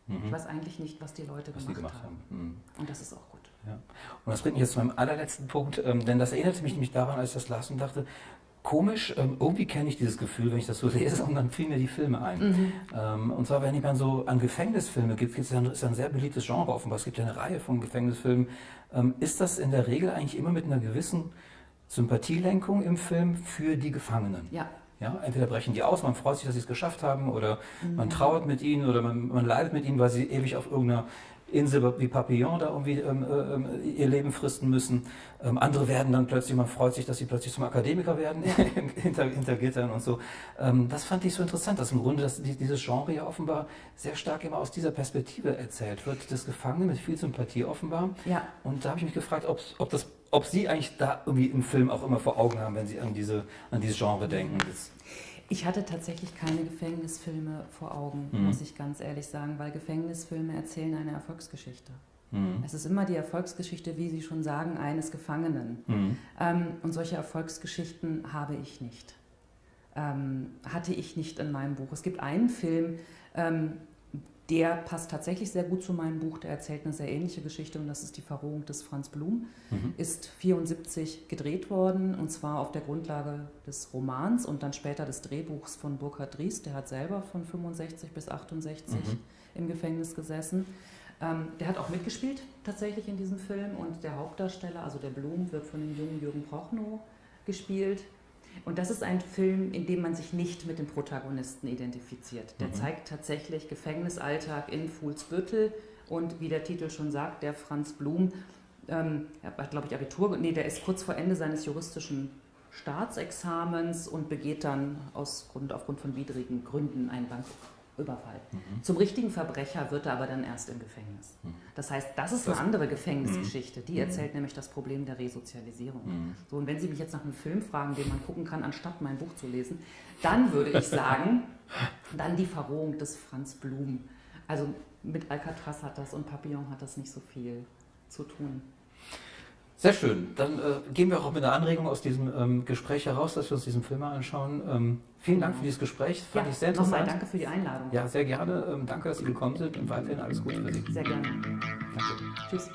Ich mhm. weiß eigentlich nicht, was die Leute was gemacht, gemacht, haben. haben. Hm. Und das ist auch gut. Ja. Und das bringt mich jetzt zu meinem allerletzten Punkt, ähm, denn das erinnerte mich nämlich daran, als ich das las und dachte, komisch, ähm, irgendwie kenne ich dieses Gefühl, wenn ich das so lese, und dann fielen mir die Filme ein. Mhm. Ähm, und zwar, wenn man so an Gefängnisfilme gibt, ist ja, ist ja ein sehr beliebtes Genre offenbar, es gibt ja eine Reihe von Gefängnisfilmen. Ähm, ist das in der Regel eigentlich immer mit einer gewissen Sympathielenkung im Film für die Gefangenen? Ja. Ja, entweder brechen die aus, man freut sich, dass sie es geschafft haben, oder mhm. man trauert mit ihnen, oder man, man leidet mit ihnen, weil sie ewig auf irgendeiner Insel wie Papillon da irgendwie ähm, äh, ihr Leben fristen müssen. Ähm, andere werden dann plötzlich, man freut sich, dass sie plötzlich zum Akademiker werden hinter, hinter Gittern und so. Ähm, das fand ich so interessant, dass im Grunde dass die, dieses Genre ja offenbar sehr stark immer aus dieser Perspektive erzählt wird, des Gefangenen mit viel Sympathie offenbar. Ja. Und da habe ich mich gefragt, ob, ob, das, ob Sie eigentlich da irgendwie im Film auch immer vor Augen haben, wenn Sie an, diese, an dieses Genre denken. Das, ich hatte tatsächlich keine Gefängnisfilme vor Augen, mhm. muss ich ganz ehrlich sagen, weil Gefängnisfilme erzählen eine Erfolgsgeschichte. Mhm. Es ist immer die Erfolgsgeschichte, wie Sie schon sagen, eines Gefangenen. Mhm. Ähm, und solche Erfolgsgeschichten habe ich nicht. Ähm, hatte ich nicht in meinem Buch. Es gibt einen Film, ähm, der passt tatsächlich sehr gut zu meinem Buch. Der erzählt eine sehr ähnliche Geschichte und das ist die Verrohung des Franz Blum. Mhm. Ist 74 gedreht worden und zwar auf der Grundlage des Romans und dann später des Drehbuchs von Burkhard Ries. Der hat selber von 65 bis 68 mhm. im Gefängnis gesessen. Ähm, der hat auch mitgespielt tatsächlich in diesem Film und der Hauptdarsteller, also der Blum, wird von dem jungen Jürgen Prochnow gespielt. Und das ist ein Film, in dem man sich nicht mit dem Protagonisten identifiziert. Der mhm. zeigt tatsächlich Gefängnisalltag in Fuhlsbüttel und wie der Titel schon sagt, der Franz Blum, ähm, er hat, glaube ich, Abitur, nee, der ist kurz vor Ende seines juristischen Staatsexamens und begeht dann aus Grund, aufgrund von widrigen Gründen einen Bank, Überfall. Mhm. Zum richtigen Verbrecher wird er aber dann erst im Gefängnis. Mhm. Das heißt, das ist das eine andere Gefängnisgeschichte. Die mhm. erzählt nämlich das Problem der Resozialisierung. Mhm. So, und wenn Sie mich jetzt nach einem Film fragen, den man gucken kann, anstatt mein Buch zu lesen, dann würde ich sagen, dann die Verrohung des Franz Blum. Also mit Alcatraz hat das und Papillon hat das nicht so viel zu tun. Sehr schön. Dann äh, gehen wir auch mit einer Anregung aus diesem ähm, Gespräch heraus, dass wir uns diesen Film mal anschauen. Ähm, vielen Dank für dieses Gespräch. Fand ja, ich sehr interessant. Nochmal danke für die Einladung. Ja, sehr gerne. Ähm, danke, dass Sie gekommen sind und weiterhin alles Gute für Sie. Sehr gerne. Danke. Tschüss.